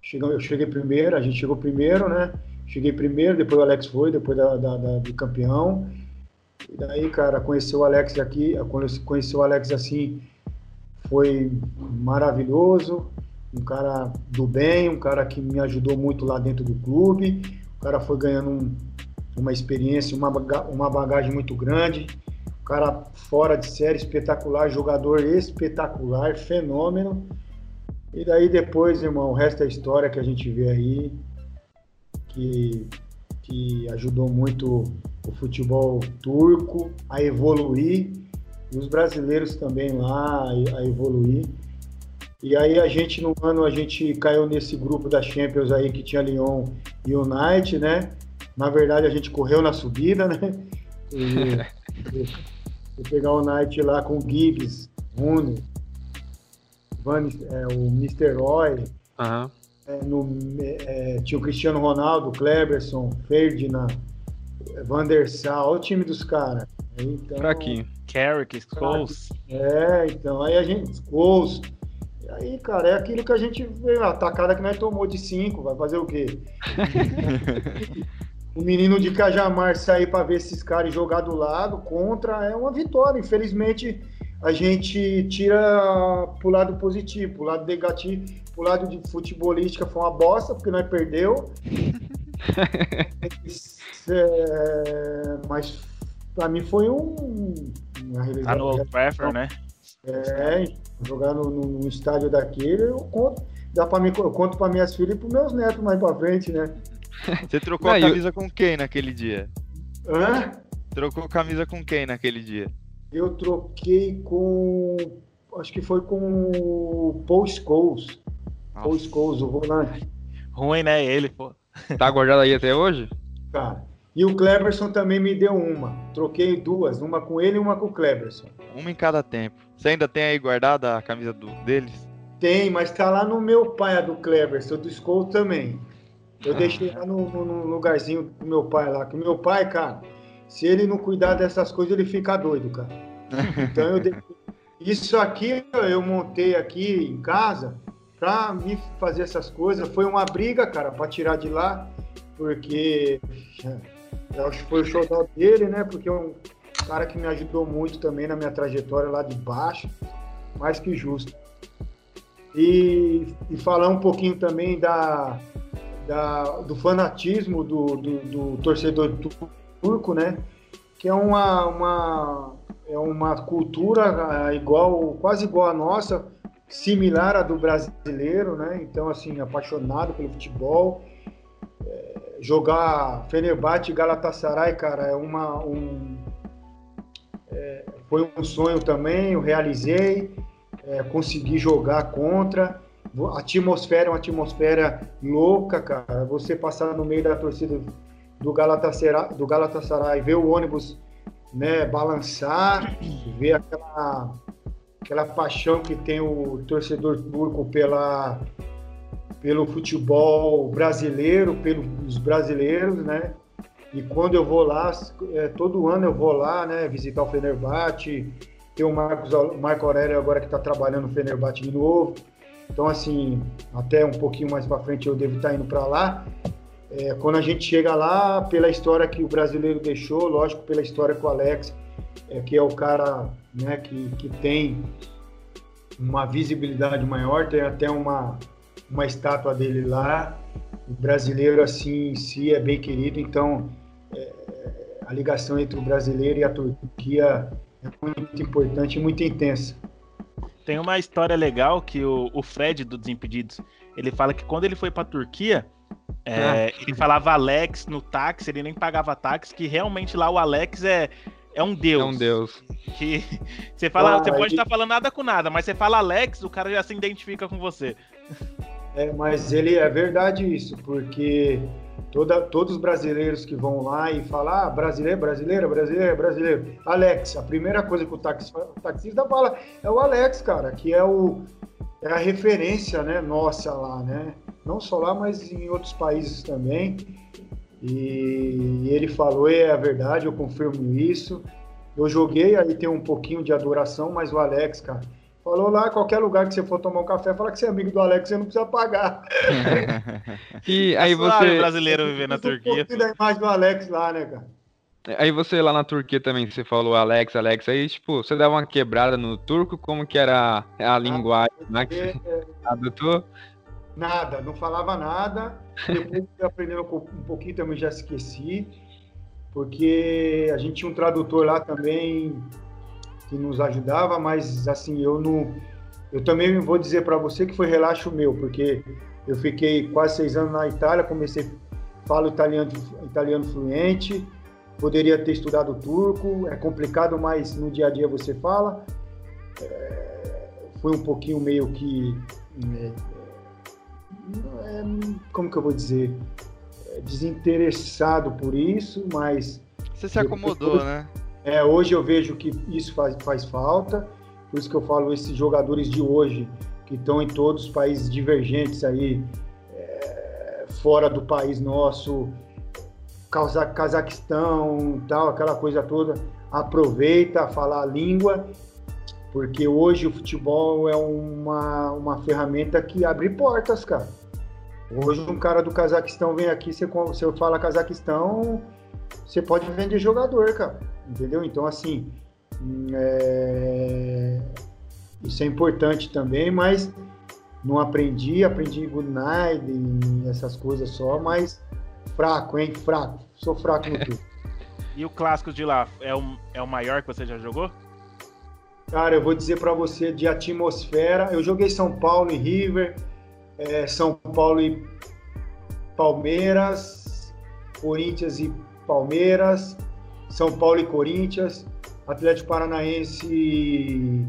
Chegou, eu cheguei primeiro, a gente chegou primeiro, né? Cheguei primeiro, depois o Alex foi, depois da, da, da do campeão. E daí, cara, conhecer o Alex aqui, conhecer o Alex assim, foi maravilhoso. Um cara do bem, um cara que me ajudou muito lá dentro do clube. O cara foi ganhando um, uma experiência, uma, uma bagagem muito grande. Um cara fora de série, espetacular, jogador espetacular, fenômeno. E daí depois, irmão, o resto é história que a gente vê aí, que, que ajudou muito o futebol turco a evoluir e os brasileiros também lá a, evoluir. E aí a gente no ano a gente caiu nesse grupo da Champions aí que tinha Lyon e United, né? Na verdade a gente correu na subida, né? E, e pegar o United lá com Gibbs, Rooney, Van, é, o Mr. Roy, uhum. é, no, é, tinha o Cristiano Ronaldo, Kleberson, Ferdinand, Van der Sar, olha o time dos caras. Então, Fraquinho. Carrick, Scholes. É, então, aí a gente. Scholes. E aí, cara, é aquilo que a gente vê, a tacada que nós tomou de 5, vai fazer o quê? o menino de Cajamar sair para ver esses caras jogar do lado contra é uma vitória. Infelizmente, a gente tira pro lado positivo, pro lado negativo, pro lado de futebolística foi uma bosta, porque nós perdeu. é, mas para mim foi um. Tá no Old Trafford, né? É, jogar no, no, estádio daquele, eu conto. Dá pra mim, eu conto para minhas filhas e pros meus netos mais para frente, né? Você trocou Não, a camisa eu... com quem naquele dia? Hã? Trocou camisa com quem naquele dia? Eu troquei com. Acho que foi com o Paul Scholes. Paul Scholes, o volante. Ruim, né? Ele, pô. Tá guardado aí até hoje? Cara. E o Cleberson também me deu uma. Troquei duas, uma com ele e uma com o Cleberson. Uma em cada tempo. Você ainda tem aí guardada a camisa do, deles? Tem, mas tá lá no meu pai, a do Cleberson, do Skull também. Eu ah. deixei lá no, no, lugarzinho do meu pai lá. Que meu pai, cara, se ele não cuidar dessas coisas, ele fica doido, cara. Então eu deixei... Isso aqui eu montei aqui em casa pra me fazer essas coisas. Foi uma briga, cara, pra tirar de lá, porque eu acho que foi o showdown dele, né? Porque é um cara que me ajudou muito também na minha trajetória lá de baixo, mais que justo. E, e falar um pouquinho também da, da do fanatismo do, do, do, torcedor turco, né? Que é uma, uma, é uma cultura ah, igual, quase igual a nossa, similar à do brasileiro, né? Então, assim, apaixonado pelo futebol jogar Fenerbahçe e Galatasaray, cara, é uma um, é, foi um sonho também, eu realizei, é, consegui jogar contra. A atmosfera é uma atmosfera louca, cara. Você passar no meio da torcida do Galatasaray, do Galatasaray ver o ônibus né, balançar, ver aquela, aquela paixão que tem o torcedor turco pela pelo futebol brasileiro, pelos brasileiros, né? E quando eu vou lá, é, todo ano eu vou lá, né? Visitar o Fenerbahçe, tem o Marcos, Marco Aurélio agora que está trabalhando no Fenerbahçe de novo. Então, assim, até um pouquinho mais para frente eu devo estar tá indo para lá. É, quando a gente chega lá, pela história que o brasileiro deixou, lógico, pela história com o Alex, é, que é o cara né, que, que tem uma visibilidade maior, tem até uma, uma estátua dele lá. O brasileiro, assim, em si é bem querido, então é, a ligação entre o brasileiro e a Turquia é muito importante e muito intensa. Tem uma história legal que o, o Fred do Desimpedidos, ele fala que quando ele foi para a Turquia, é, ah. ele falava Alex no táxi, ele nem pagava táxi, que realmente lá o Alex é, é um deus. É um deus. Que você fala, ah, você pode estar tá falando nada com nada, mas você fala Alex, o cara já se identifica com você. É, mas ele é verdade isso, porque Toda, todos os brasileiros que vão lá e falam, ah, brasileiro, brasileiro, brasileiro, brasileiro. Alex, a primeira coisa que o, taxi, o taxista fala é o Alex, cara, que é, o, é a referência né, nossa lá, né? Não só lá, mas em outros países também. E, e ele falou, é a verdade, eu confirmo isso. Eu joguei, aí tem um pouquinho de adoração, mas o Alex, cara, falou lá, qualquer lugar que você for tomar um café, fala que você é amigo do Alex, você não precisa pagar. e aí você... brasileiro viver na Turquia. Um da imagem do Alex lá, né, cara? Aí você lá na Turquia também, você falou Alex, Alex, aí tipo, você dava uma quebrada no turco, como que era a linguagem né, que você é, adotou? Nada, não falava nada. Depois eu aprendendo um pouquinho também já esqueci, porque a gente tinha um tradutor lá também que nos ajudava, mas assim, eu não. Eu também vou dizer para você que foi relaxo meu, porque eu fiquei quase seis anos na Itália, comecei, falo italiano, italiano fluente, poderia ter estudado turco, é complicado, mas no dia a dia você fala. É, foi um pouquinho meio que. É, é, como que eu vou dizer? É, desinteressado por isso, mas. Você se acomodou, depois, né? É, hoje eu vejo que isso faz, faz falta, por isso que eu falo esses jogadores de hoje que estão em todos os países divergentes aí, é, fora do país nosso, Cazaquistão, tal, aquela coisa toda, aproveita a falar a língua, porque hoje o futebol é uma, uma ferramenta que abre portas, cara. Hoje um cara do Cazaquistão vem aqui, você, você fala Cazaquistão, você pode vender jogador, cara entendeu? Então, assim, é... isso é importante também, mas não aprendi, aprendi good night e essas coisas só, mas fraco, hein? Fraco. Sou fraco no tudo. e o clássico de lá é o, é o maior que você já jogou? Cara, eu vou dizer para você de atmosfera. Eu joguei São Paulo e River, é, São Paulo e Palmeiras, Corinthians e Palmeiras, são Paulo e Corinthians, Atlético Paranaense e,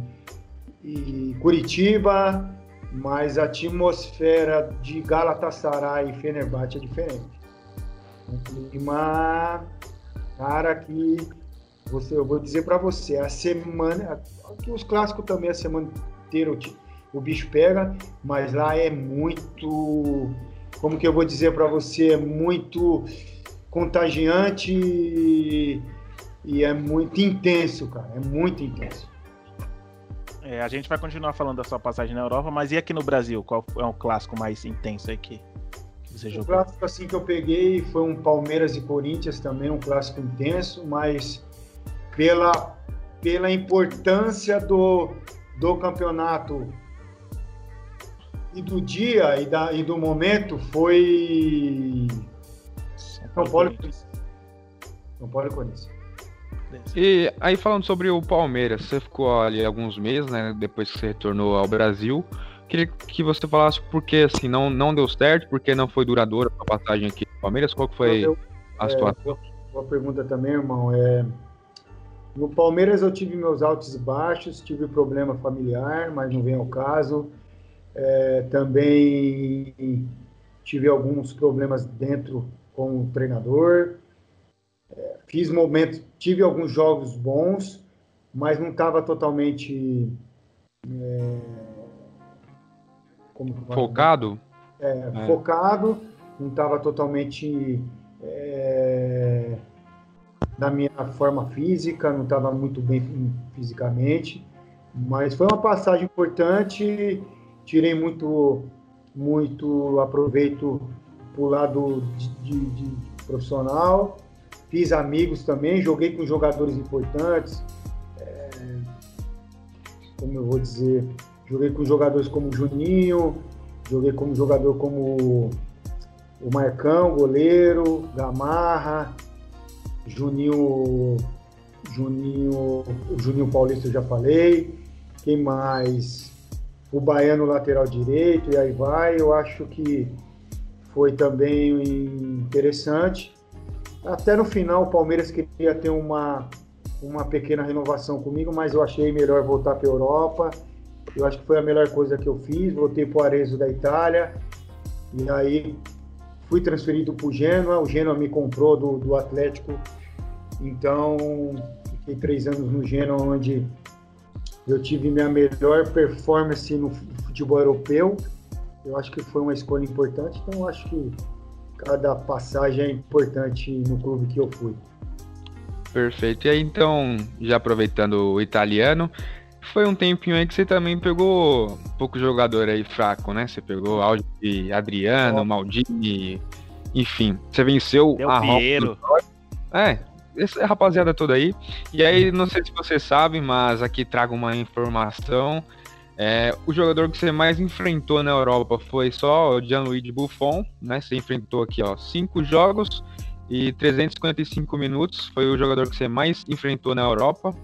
e Curitiba, mas a atmosfera de Galatasaray e Fenerbahçe é diferente. Um clima, cara, que você, eu vou dizer para você, a semana, aqui os clássicos também a semana inteira o, o bicho pega, mas lá é muito, como que eu vou dizer para você, é muito contagiante e, é muito intenso, cara. É muito intenso. É, a gente vai continuar falando da sua passagem na Europa, mas e aqui no Brasil? Qual é o clássico mais intenso aí que, que você o jogou? O clássico assim que eu peguei foi um Palmeiras e Corinthians também, um clássico intenso, mas pela, pela importância do, do campeonato e do dia e, da, e do momento foi São Paulo e Corinthians. São Paulo e Corinthians. E aí falando sobre o Palmeiras, você ficou ali alguns meses, né, depois que você retornou ao Brasil. Queria que você falasse por que assim não, não deu certo, porque não foi duradoura a passagem aqui no Palmeiras, qual que foi deu, a situação? É, boa, boa, pergunta também, irmão. É, no Palmeiras eu tive meus altos e baixos, tive problema familiar, mas não vem ao caso. É, também tive alguns problemas dentro com o treinador. Fiz momentos, tive alguns jogos bons, mas não estava totalmente é, focado. É, é, focado, não estava totalmente é, na minha forma física, não estava muito bem fisicamente, mas foi uma passagem importante. Tirei muito, muito aproveito o lado de, de, de profissional fiz amigos também, joguei com jogadores importantes. É, como eu vou dizer, joguei com jogadores como Juninho, joguei como jogador como o Marcão, goleiro, Gamarra, Juninho, Juninho, o Juninho Paulista eu já falei. Quem mais? O Baiano lateral direito e aí vai. Eu acho que foi também interessante. Até no final, o Palmeiras queria ter uma, uma pequena renovação comigo, mas eu achei melhor voltar para a Europa. Eu acho que foi a melhor coisa que eu fiz. Voltei para o Arezzo da Itália. E aí fui transferido para o Genoa, o Genoa me comprou do, do Atlético, então fiquei três anos no Genoa, onde eu tive minha melhor performance no futebol europeu. Eu acho que foi uma escolha importante, então acho que cada passagem é importante no clube que eu fui. Perfeito. E aí, então, já aproveitando o italiano, foi um tempinho aí que você também pegou um pouco jogador aí fraco, né? Você pegou Aldi, Adriano, oh. Maldini, enfim. Você venceu Del a Piero. É, essa rapaziada toda aí. E aí, não sei se você sabe, mas aqui trago uma informação. É, o jogador que você mais enfrentou na Europa foi só o Gianluigi Buffon, né? Você enfrentou aqui, ó, cinco jogos e 355 minutos. Foi o jogador que você mais enfrentou na Europa.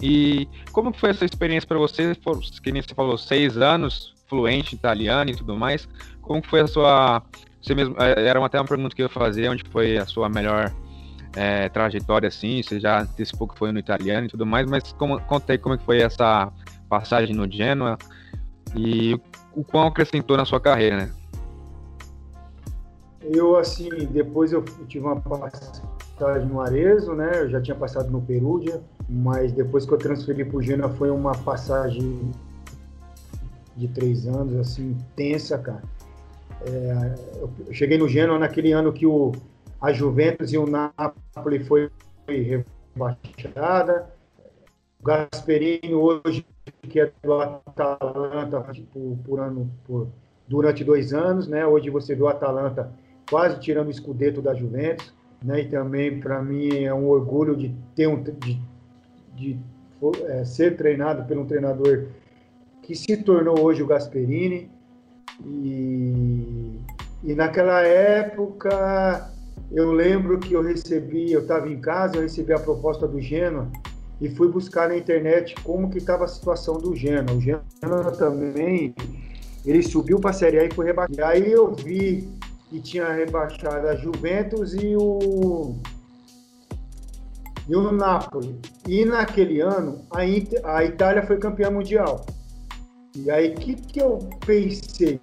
E como foi essa experiência para você? Que nem você falou, seis anos, fluente italiano e tudo mais. Como foi a sua. Você mesmo, é, era até uma pergunta que eu ia fazer, onde foi a sua melhor é, trajetória assim? Você já antecipou que foi no italiano e tudo mais, mas como, conta aí como é foi essa passagem no Genoa e o quão acrescentou na sua carreira, né? Eu, assim, depois eu tive uma passagem no Arezo, né? Eu já tinha passado no Perugia, mas depois que eu transferi para o Genoa foi uma passagem de três anos, assim, tensa, cara. É, eu cheguei no Genoa naquele ano que o, a Juventus e o Napoli foi rebaixada. O Gasperini hoje, que é do Atalanta por, por ano, por, durante dois anos, né? Hoje você vê o Atalanta quase tirando o escudeto da Juventus, né? E também para mim é um orgulho de ter um de, de é, ser treinado por um treinador que se tornou hoje o Gasperini e, e naquela época eu lembro que eu recebi, eu estava em casa, eu recebi a proposta do Genoa e fui buscar na internet como que estava a situação do Genoa. O Genoa também, ele subiu para a Série A e foi rebaixado. Aí eu vi que tinha rebaixado a Juventus e o e o Napoli. E naquele ano a, a Itália foi campeã mundial. E aí o que, que eu pensei?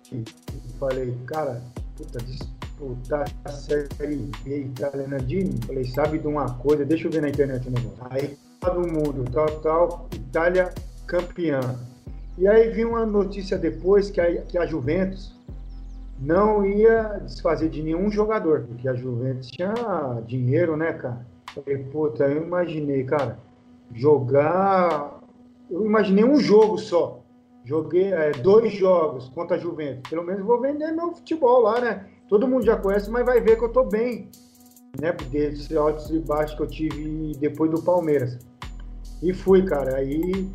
Falei, cara, puta, disputar a série B italiana de falei, sabe de uma coisa, deixa eu ver na internet o negócio. Aí do mundo, tal, tal, Itália campeã. E aí vi uma notícia depois que a, que a Juventus não ia desfazer de nenhum jogador, porque a Juventus tinha dinheiro, né, cara? Falei, puta, eu imaginei, cara, jogar. Eu imaginei um jogo só. Joguei é, dois jogos contra a Juventus. Pelo menos vou vender meu futebol lá, né? Todo mundo já conhece, mas vai ver que eu tô bem. Né? Desses altos e baixos que eu tive depois do Palmeiras. E fui, cara. Aí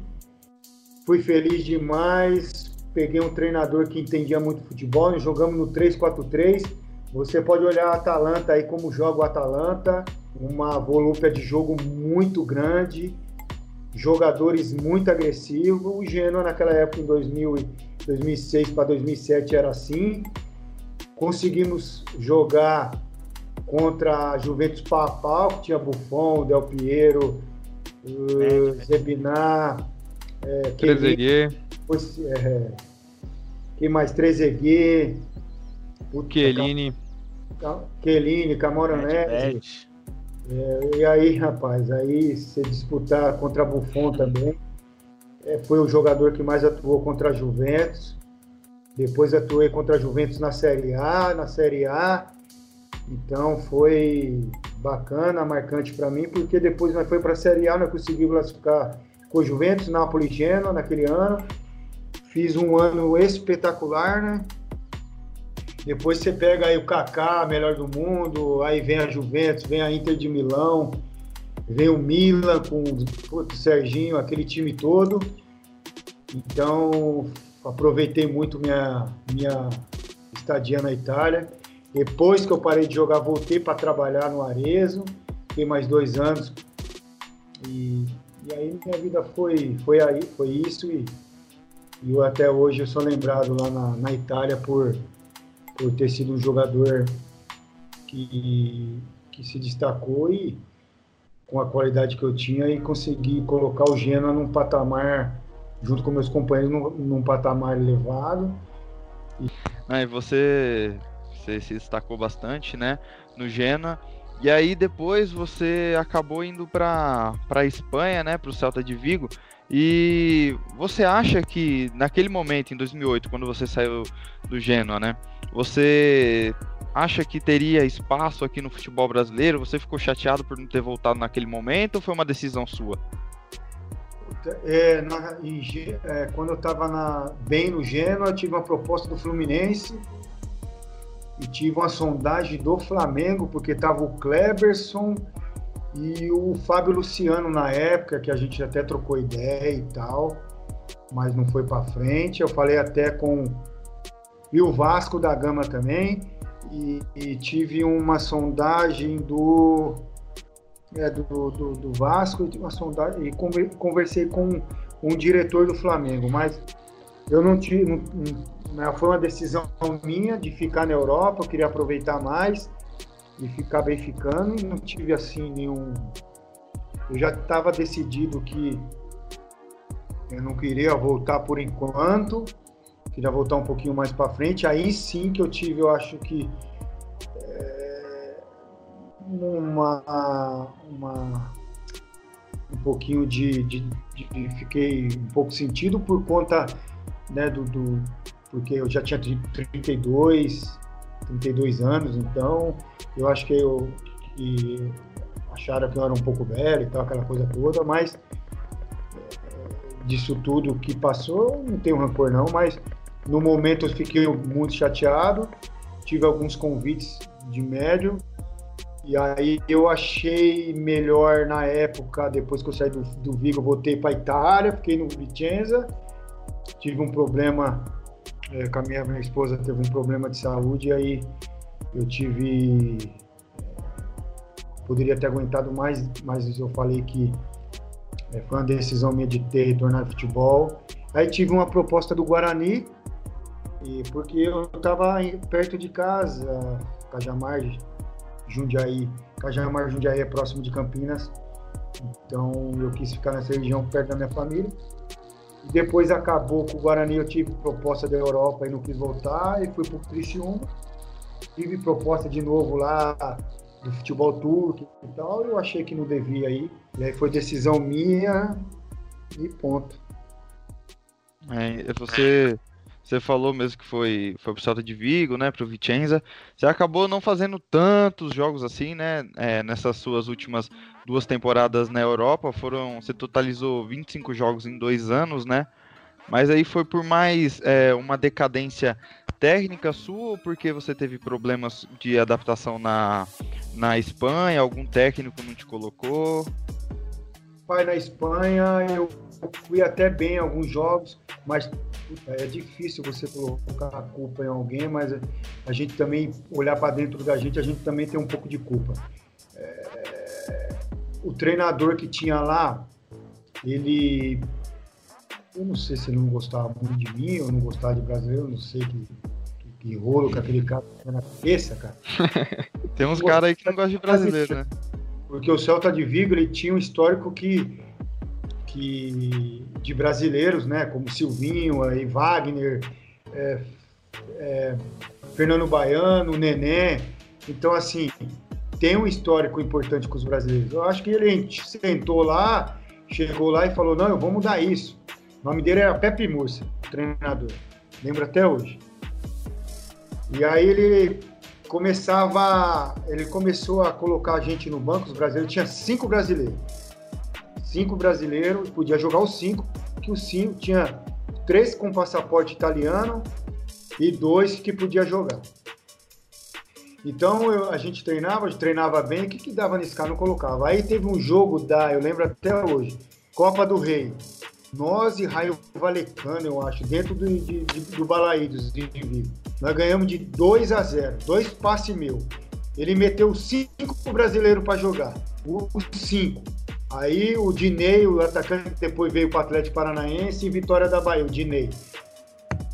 fui feliz demais peguei um treinador que entendia muito futebol, jogamos no 3-4-3. Você pode olhar a Atalanta aí como joga o Atalanta, uma volúpia de jogo muito grande, jogadores muito agressivos. O Genoa naquela época, em 2000, 2006 para 2007, era assim. Conseguimos jogar contra a Juventus Papal, que tinha Buffon, Del Piero, uh, Zebinar, é, Trezeguet. É, quem mais? Trezeguet. Chiellini. Chiellini, Camoranese. É, e aí, rapaz, aí você disputar contra Buffon também. É, foi o jogador que mais atuou contra a Juventus. Depois atuei contra a Juventus na Série A, na Série A. Então foi bacana, marcante para mim, porque depois nós foi para a Série A, nós conseguimos classificar com o Juventus, Napoli Genoa naquele ano. Fiz um ano espetacular, né? Depois você pega aí o Kaká, melhor do mundo, aí vem a Juventus, vem a Inter de Milão, vem o Milan com o Serginho, aquele time todo. Então, aproveitei muito minha, minha estadia na Itália. Depois que eu parei de jogar, voltei para trabalhar no Arezo. Fiquei mais dois anos. E, e aí minha vida foi, foi, aí, foi isso. E e eu, até hoje eu sou lembrado lá na, na Itália por, por ter sido um jogador que, que se destacou e com a qualidade que eu tinha e consegui colocar o Genoa num patamar, junto com meus companheiros, num, num patamar elevado. E... Ah, você você se destacou bastante, né, no Genoa. E aí depois você acabou indo para a Espanha, né, para o Celta de Vigo. E você acha que naquele momento, em 2008, quando você saiu do Genoa, né, você acha que teria espaço aqui no futebol brasileiro? Você ficou chateado por não ter voltado naquele momento ou foi uma decisão sua? É, na, em, é, quando eu estava bem no Genoa, tive uma proposta do Fluminense e tive uma sondagem do Flamengo, porque estava o Kleberson e o Fábio Luciano na época, que a gente até trocou ideia e tal, mas não foi para frente. Eu falei até com e o Vasco da Gama também, e, e tive uma sondagem do, é, do, do, do, Vasco, uma sondagem, e conversei com um diretor do Flamengo, mas eu não tive, não, foi uma decisão minha de ficar na Europa, eu queria aproveitar mais e ficar bem ficando, e não tive assim nenhum. Eu já estava decidido que eu não queria voltar por enquanto, queria voltar um pouquinho mais para frente. Aí sim que eu tive, eu acho que é, uma, uma um pouquinho de, de, de, fiquei um pouco sentido por conta né, do, do porque eu já tinha 32 32 anos, então eu acho que eu que acharam que eu era um pouco velho e tal, aquela coisa toda, mas é, disso tudo que passou, não tenho rancor não, mas no momento eu fiquei muito chateado, tive alguns convites de médio, e aí eu achei melhor na época, depois que eu saí do, do Vigo, eu voltei para Itália, fiquei no Vicenza, tive um problema é, com a minha, minha esposa, teve um problema de saúde, e aí eu tive. É, poderia ter aguentado mais, mas eu falei que é, foi uma decisão minha de ter retornado ao futebol. Aí tive uma proposta do Guarani, e porque eu estava perto de casa, Cajamar, Jundiaí. Cajamar, Jundiaí é próximo de Campinas. Então eu quis ficar nessa região perto da minha família. Depois acabou com o Guarani, eu tive proposta da Europa e não quis voltar. E fui para o Criciúma. Tive proposta de novo lá do futebol turco e tal. Eu achei que não devia ir. E aí foi decisão minha e ponto. É, você você falou mesmo que foi, foi pro Celta de Vigo, né, pro Vicenza. Você acabou não fazendo tantos jogos assim, né, é, nessas suas últimas duas temporadas na Europa. Foram, você totalizou 25 jogos em dois anos, né? Mas aí foi por mais é, uma decadência técnica sua ou porque você teve problemas de adaptação na, na Espanha? Algum técnico não te colocou? Pai, na Espanha eu fui até bem em alguns jogos, mas é difícil você colocar a culpa em alguém, mas a gente também olhar para dentro da gente, a gente também tem um pouco de culpa. É, o treinador que tinha lá, ele, eu não sei se ele não gostava muito de mim, ou não gostava de brasileiro, eu não sei que, que, que rolo que aquele cara tinha na cabeça, cara. tem uns caras aí que não gostam de brasileiro, né? Porque o Celta de Vigo, ele tinha um histórico que que de brasileiros, né, como Silvinho, aí Wagner, é, é, Fernando Baiano, Nenê. Então, assim, tem um histórico importante com os brasileiros. Eu acho que ele sentou lá, chegou lá e falou: não, eu vou mudar isso. O nome dele era Pepe Mursa, treinador. Lembro até hoje. E aí ele começava, ele começou a colocar a gente no banco, os brasileiros, tinha cinco brasileiros cinco brasileiros, podia jogar os cinco, que os cinco tinha três com passaporte italiano e dois que podia jogar. Então eu, a gente treinava, treinava bem, o que, que dava nesse cara? Não colocava. Aí teve um jogo da, eu lembro até hoje, Copa do Rei. Nós e Raio Valecano, eu acho, dentro do, de, de, do Balaídos de. Nós ganhamos de 2 a 0, dois passes meu. Ele meteu cinco brasileiros para jogar. Os cinco. Aí o Dinei, o atacante, depois veio para o Atlético Paranaense e Vitória da Bahia, o Dinei.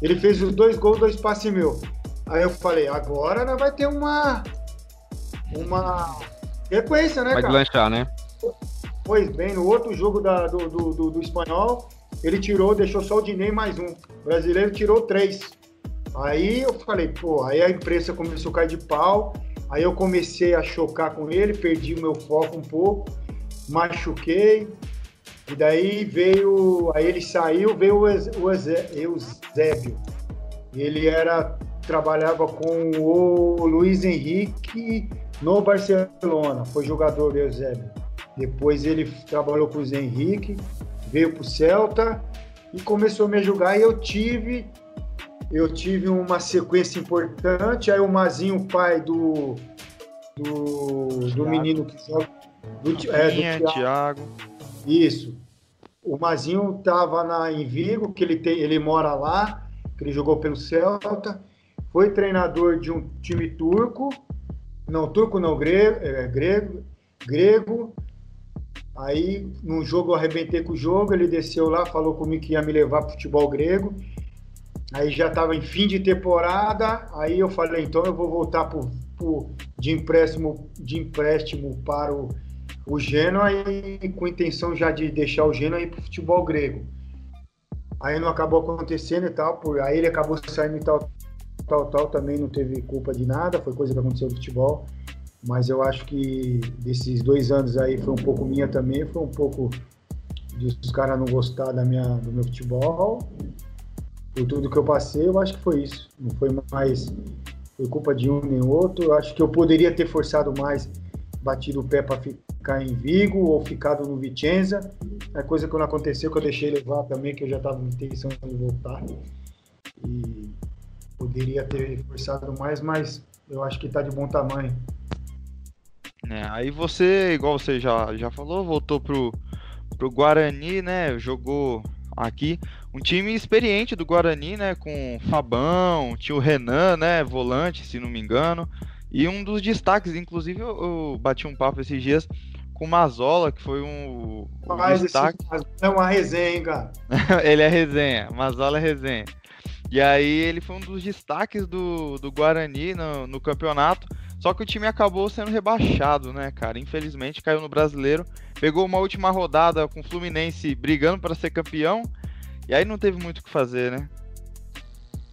Ele fez os dois gols, dois passes meu. Aí eu falei, agora nós vai ter uma. Uma sequência, né, vai cara? Vai lanchar, né? Pois bem, no outro jogo da, do, do, do, do, espanhol, ele tirou, deixou só o Dinei mais um. O brasileiro tirou três. Aí eu falei, pô, aí a imprensa começou a cair de pau, aí eu comecei a chocar com ele, perdi o meu foco um pouco, machuquei, e daí veio, aí ele saiu, veio o Eusébio. Ele era, trabalhava com o Luiz Henrique no Barcelona, foi jogador do Eusébio. Depois ele trabalhou com o Luiz Henrique, veio para o Celta e começou a me jogar e eu tive eu tive uma sequência importante, aí o Mazinho, pai do do, do menino que joga do, é, do Thiago. Isso. O Mazinho estava na, em Vigo, que ele, tem, ele mora lá, que ele jogou pelo Celta. Foi treinador de um time turco. Não, turco não, grego. É, grego, grego. Aí, num jogo, eu arrebentei com o jogo. Ele desceu lá, falou comigo que ia me levar para futebol grego. Aí já estava em fim de temporada. Aí eu falei, então eu vou voltar pro, pro, de, empréstimo, de empréstimo para o o Genoa e com intenção já de deixar o Genoa ir para o futebol grego. Aí não acabou acontecendo e tal, por aí ele acabou saindo e tal, tal, tal, também não teve culpa de nada, foi coisa que aconteceu no futebol. Mas eu acho que desses dois anos aí foi um pouco minha também, foi um pouco de os caras não gostar da minha, do meu futebol. Por tudo que eu passei, eu acho que foi isso. Não foi mais foi culpa de um nem outro. Eu acho que eu poderia ter forçado mais, batido o pé para ficar em Vigo ou ficado no Vicenza. É coisa que não aconteceu, que eu deixei levar também, que eu já estava com intenção de voltar. E poderia ter forçado mais, mas eu acho que está de bom tamanho. É, aí você, igual você já, já falou, voltou pro, pro Guarani, né? Jogou aqui. Um time experiente do Guarani, né? Com Fabão, tinha o Renan, né? Volante, se não me engano. E um dos destaques, inclusive eu, eu bati um papo esses dias com o Mazola, que foi um, um Mas destaque. é uma resenha, hein, cara? ele é resenha, Mazola é resenha. E aí ele foi um dos destaques do, do Guarani no, no campeonato. Só que o time acabou sendo rebaixado, né, cara? Infelizmente caiu no brasileiro. Pegou uma última rodada com o Fluminense brigando para ser campeão. E aí não teve muito o que fazer, né?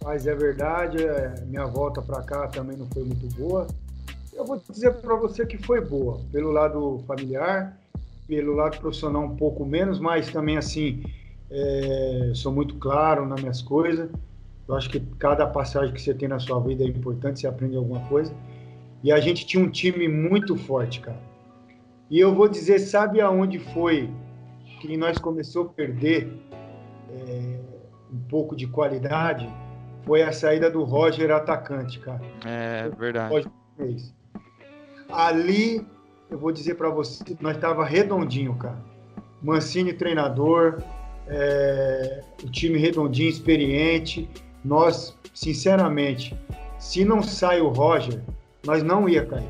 Mas é verdade, é, minha volta para cá também não foi muito boa. Eu vou dizer para você que foi boa, pelo lado familiar, pelo lado profissional um pouco menos, mas também assim, é, sou muito claro nas minhas coisas. Eu acho que cada passagem que você tem na sua vida é importante, você aprende alguma coisa. E a gente tinha um time muito forte, cara. E eu vou dizer, sabe aonde foi que nós começou a perder é, um pouco de qualidade? Foi a saída do Roger atacante, cara. É, verdade. Ali, eu vou dizer para você, nós tava redondinho, cara. Mancini treinador, é, o time redondinho, experiente. Nós, sinceramente, se não sai o Roger, nós não ia cair.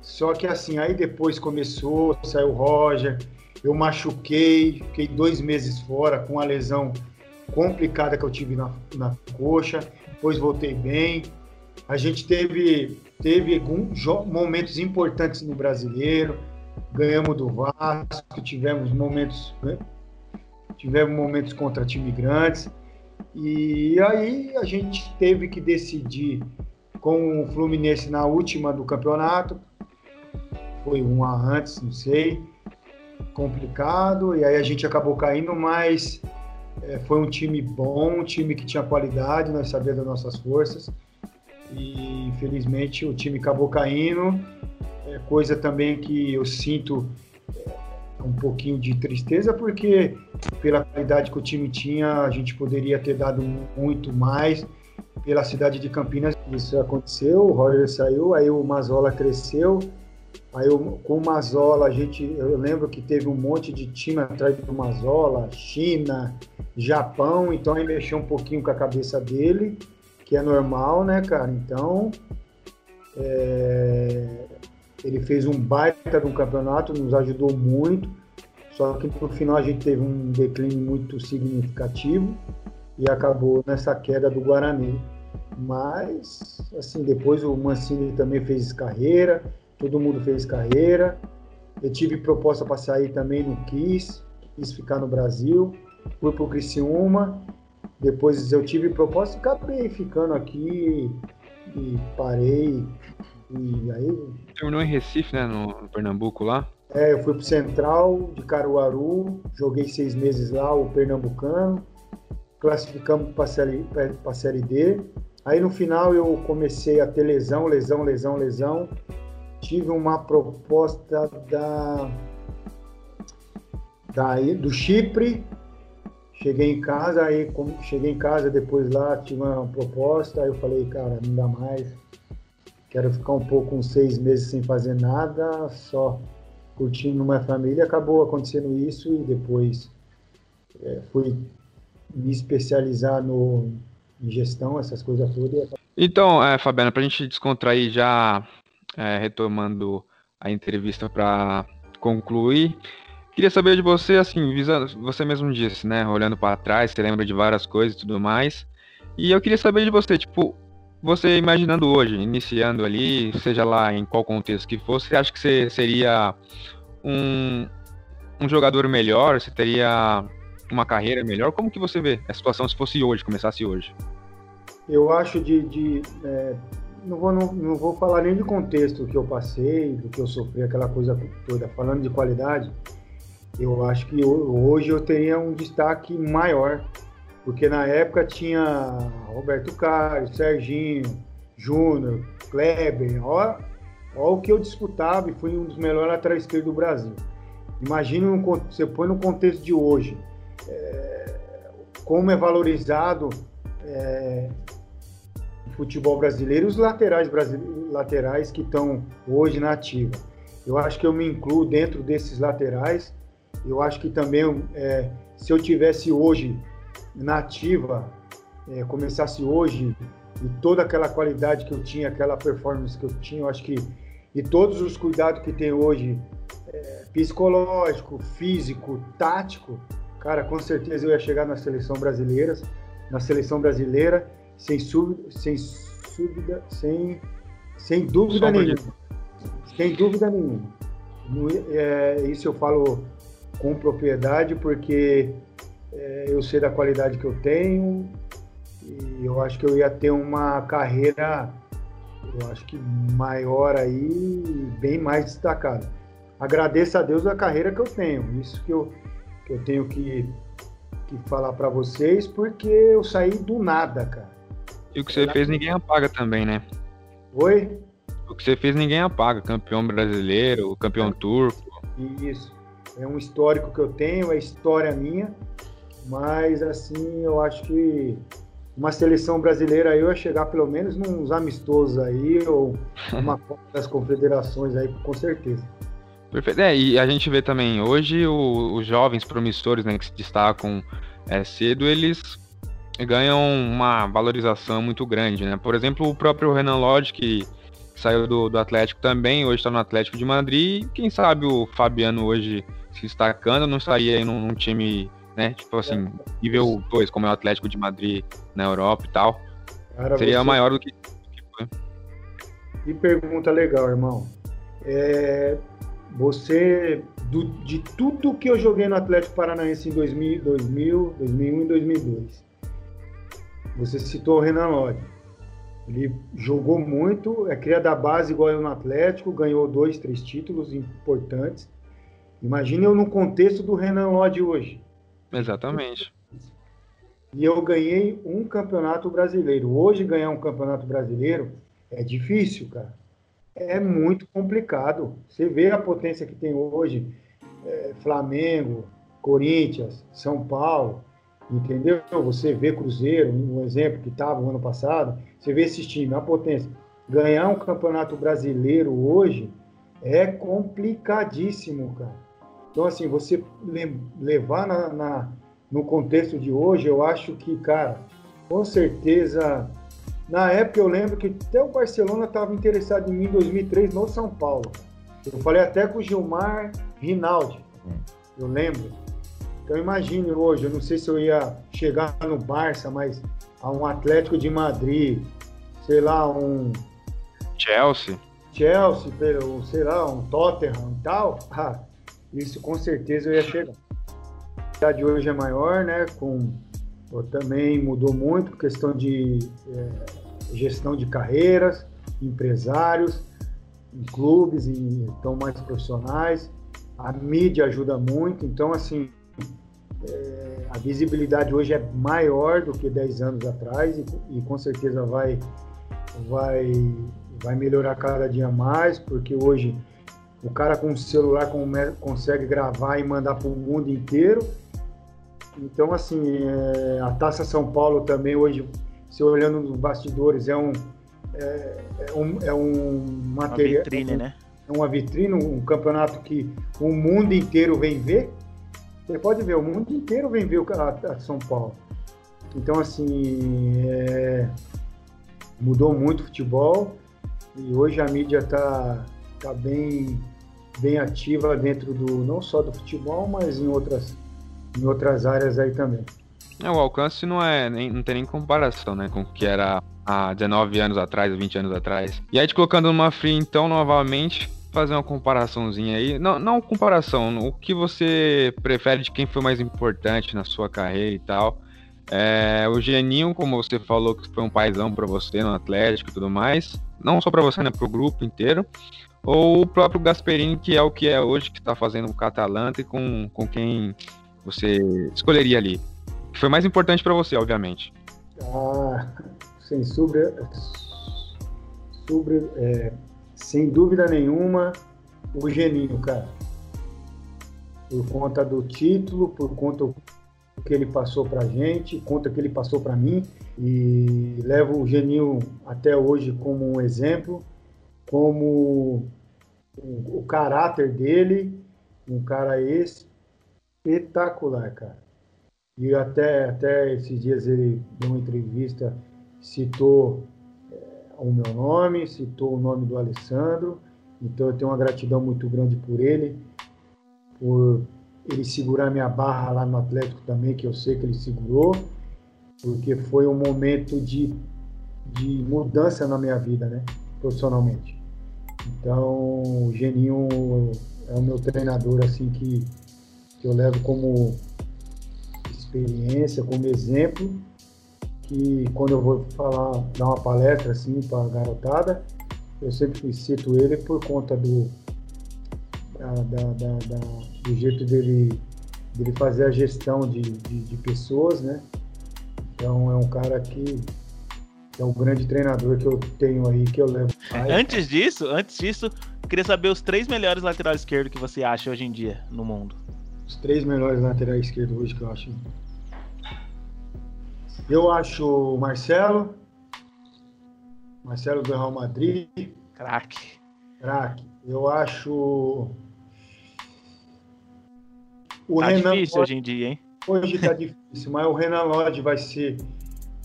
Só que assim, aí depois começou, saiu o Roger, eu machuquei, fiquei dois meses fora com a lesão complicada que eu tive na, na coxa, depois voltei bem. A gente teve, teve alguns momentos importantes no brasileiro, ganhamos do Vasco, tivemos momentos, né? tivemos momentos contra time grandes. E aí a gente teve que decidir com o Fluminense na última do campeonato. Foi uma antes, não sei. Complicado. E aí a gente acabou caindo, mas é, foi um time bom, um time que tinha qualidade, nós sabíamos das nossas forças. E infelizmente o time acabou caindo. É coisa também que eu sinto é, um pouquinho de tristeza, porque pela qualidade que o time tinha, a gente poderia ter dado muito mais pela cidade de Campinas. Isso aconteceu, o Roger saiu, aí o Mazola cresceu, Aí eu, com o Mazola, a gente, eu lembro que teve um monte de time atrás do Mazola, China, Japão, então aí mexeu um pouquinho com a cabeça dele, que é normal, né, cara? Então, é, ele fez um baita um campeonato, nos ajudou muito, só que no final a gente teve um declínio muito significativo e acabou nessa queda do Guarani. Mas, assim, depois o Mancini também fez carreira, todo mundo fez carreira. Eu tive proposta para sair também, não quis, quis ficar no Brasil. Fui para o Criciúma depois eu tive proposta e acabei ficando aqui e parei. E aí. Terminou em Recife, né? No, Pernambuco lá? É, eu fui pro Central de Caruaru, joguei seis meses lá, o Pernambucano, classificamos para série, a série D. Aí no final eu comecei a ter lesão, lesão, lesão, lesão. Tive uma proposta da, da do Chipre, Cheguei em casa, aí cheguei em casa, depois lá tive uma proposta, aí eu falei, cara, não dá mais. Quero ficar um pouco, uns seis meses sem fazer nada, só curtindo uma família. Acabou acontecendo isso e depois é, fui me especializar no, em gestão, essas coisas todas. Então, é, Fabiana, para a gente descontrair já, é, retomando a entrevista para concluir, Queria saber de você, assim, você mesmo disse, né? Olhando para trás, você lembra de várias coisas e tudo mais. E eu queria saber de você, tipo, você imaginando hoje, iniciando ali, seja lá em qual contexto que fosse, você acha que você seria um, um jogador melhor? Você teria uma carreira melhor? Como que você vê a situação se fosse hoje, começasse hoje? Eu acho de. de é, não, vou, não, não vou falar nem de contexto que eu passei, do que eu sofri, aquela coisa toda. Falando de qualidade, eu acho que hoje eu teria um destaque maior, porque na época tinha Roberto Carlos, Serginho, Júnior, Kleber, ó, ó o que eu disputava e fui um dos melhores laterais esquerdos do Brasil. Imagine, um, você põe no contexto de hoje, é, como é valorizado é, futebol brasileiro os laterais, brasileiros, laterais que estão hoje na ativa. Eu acho que eu me incluo dentro desses laterais, eu acho que também, é, se eu tivesse hoje na ativa, é, começasse hoje e toda aquela qualidade que eu tinha, aquela performance que eu tinha, eu acho que e todos os cuidados que tem hoje, é, psicológico, físico, tático, cara, com certeza eu ia chegar na seleção brasileira, na seleção brasileira, sem sem dúvida, sem, sem dúvida nenhuma. Sem dúvida nenhuma. É, isso eu falo com propriedade, porque é, eu sei da qualidade que eu tenho e eu acho que eu ia ter uma carreira, eu acho que maior aí, bem mais destacada. Agradeço a Deus a carreira que eu tenho, isso que eu, que eu tenho que, que falar para vocês, porque eu saí do nada, cara. E o que você fez ninguém apaga também, né? Oi? O que você fez ninguém apaga, campeão brasileiro, campeão turco. Isso é um histórico que eu tenho, é história minha, mas assim, eu acho que uma seleção brasileira eu ia chegar pelo menos nos amistosos aí, ou uma Copa das Confederações aí, com certeza. Perfeito. É, e a gente vê também, hoje o, os jovens promissores, né, que se destacam é, cedo, eles ganham uma valorização muito grande, né? Por exemplo, o próprio Renan Lodge, que saiu do, do Atlético também, hoje está no Atlético de Madrid, quem sabe o Fabiano hoje se destacando, não estaria aí num, num time, né? Tipo assim, nível 2, como é o Atlético de Madrid na Europa e tal. Cara, Seria você... maior do que, foi. Que pergunta legal, irmão. É, você, do, de tudo que eu joguei no Atlético Paranaense em 2000, 2000, 2001 e 2002, você citou o Renan Lodge. Ele jogou muito, é cria da base igual eu no Atlético, ganhou dois, três títulos importantes. Imagine eu no contexto do Renan Lodge hoje. Exatamente. E eu ganhei um campeonato brasileiro. Hoje ganhar um campeonato brasileiro é difícil, cara. É muito complicado. Você vê a potência que tem hoje. É, Flamengo, Corinthians, São Paulo, entendeu? Você vê Cruzeiro, um exemplo que estava no ano passado. Você vê esses times, a potência. Ganhar um campeonato brasileiro hoje é complicadíssimo, cara. Então, assim, você levar na, na, no contexto de hoje, eu acho que, cara, com certeza. Na época eu lembro que até o Barcelona estava interessado em mim em 2003 no São Paulo. Eu falei até com o Gilmar Rinaldi, eu lembro. Então imagine hoje, eu não sei se eu ia chegar no Barça, mas a um Atlético de Madrid, sei lá, um Chelsea, Chelsea, sei lá, um Tottenham e tal. Ah, isso com certeza eu ia chegar. A cidade hoje é maior, né? Com também mudou muito, questão de é, gestão de carreiras, empresários, em clubes, em, estão mais profissionais. A mídia ajuda muito, então assim, é, a visibilidade hoje é maior do que 10 anos atrás e, e com certeza vai, vai, vai melhorar cada dia mais, porque hoje o cara com o celular consegue gravar e mandar para o mundo inteiro. Então, assim, é, a Taça São Paulo também hoje, se olhando nos bastidores, é um, é, é um, é um material. Uma vitrine, é um, né? É uma vitrine, um campeonato que o mundo inteiro vem ver. Você pode ver, o mundo inteiro vem ver o a São Paulo. Então, assim, é, mudou muito o futebol e hoje a mídia está tá bem bem ativa dentro do não só do futebol, mas em outras em outras áreas aí também. É, o alcance não é nem, não tem nem comparação, né, com o que era há 19 anos atrás, 20 anos atrás. E aí te colocando numa free então novamente, fazer uma comparaçãozinha aí. Não, não comparação, o que você prefere de quem foi mais importante na sua carreira e tal. É, o Geninho, como você falou, que foi um paizão para você no Atlético e tudo mais. Não só para você, né? Pro grupo inteiro ou o próprio Gasperini, que é o que é hoje, que está fazendo o Catalante com, com quem você escolheria ali? Que foi mais importante para você, obviamente. Ah, sem sobre, sobre é, sem dúvida nenhuma, o Geninho, cara. Por conta do título, por conta do que ele passou pra gente, conta que ele passou para mim e levo o Geninho até hoje como um exemplo como o, o caráter dele, um cara espetacular, cara. E até, até esses dias ele deu uma entrevista, citou o meu nome, citou o nome do Alessandro. Então eu tenho uma gratidão muito grande por ele, por ele segurar minha barra lá no Atlético também, que eu sei que ele segurou, porque foi um momento de, de mudança na minha vida, né, profissionalmente. Então, o Geninho é o meu treinador, assim, que, que eu levo como experiência, como exemplo, que quando eu vou falar, dar uma palestra, assim, para a garotada, eu sempre cito ele por conta do, da, da, da, do jeito dele, dele fazer a gestão de, de, de pessoas, né? Então, é um cara que é o grande treinador que eu tenho aí, que eu levo. Antes disso, antes disso, queria saber os três melhores laterais esquerdos que você acha hoje em dia no mundo. Os três melhores laterais esquerdos hoje que eu acho. Eu acho o Marcelo. Marcelo do Real Madrid. Craque. Craque. Eu acho. O tá Renan difícil Lodge... hoje em dia, hein? Hoje tá difícil, mas o Renan Lodge vai ser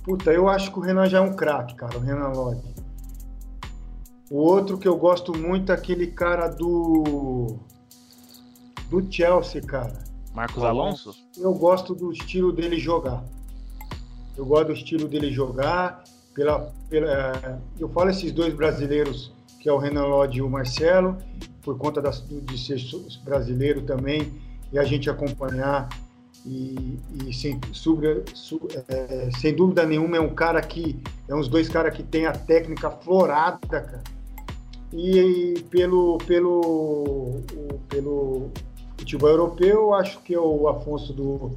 Puta, eu acho que o Renan já é um craque, cara, o Renan Lodge. O outro que eu gosto muito é aquele cara do. do Chelsea, cara. Marcos Alonso? Eu gosto do estilo dele jogar. Eu gosto do estilo dele jogar. Pela, pela, eu falo esses dois brasileiros, que é o Renan Lodge e o Marcelo, por conta das, de ser brasileiro também, e a gente acompanhar e, e sem, é, sem dúvida nenhuma é um cara que é uns dois caras que tem a técnica florada, cara. E, e pelo pelo pelo futebol europeu, acho que é o Afonso do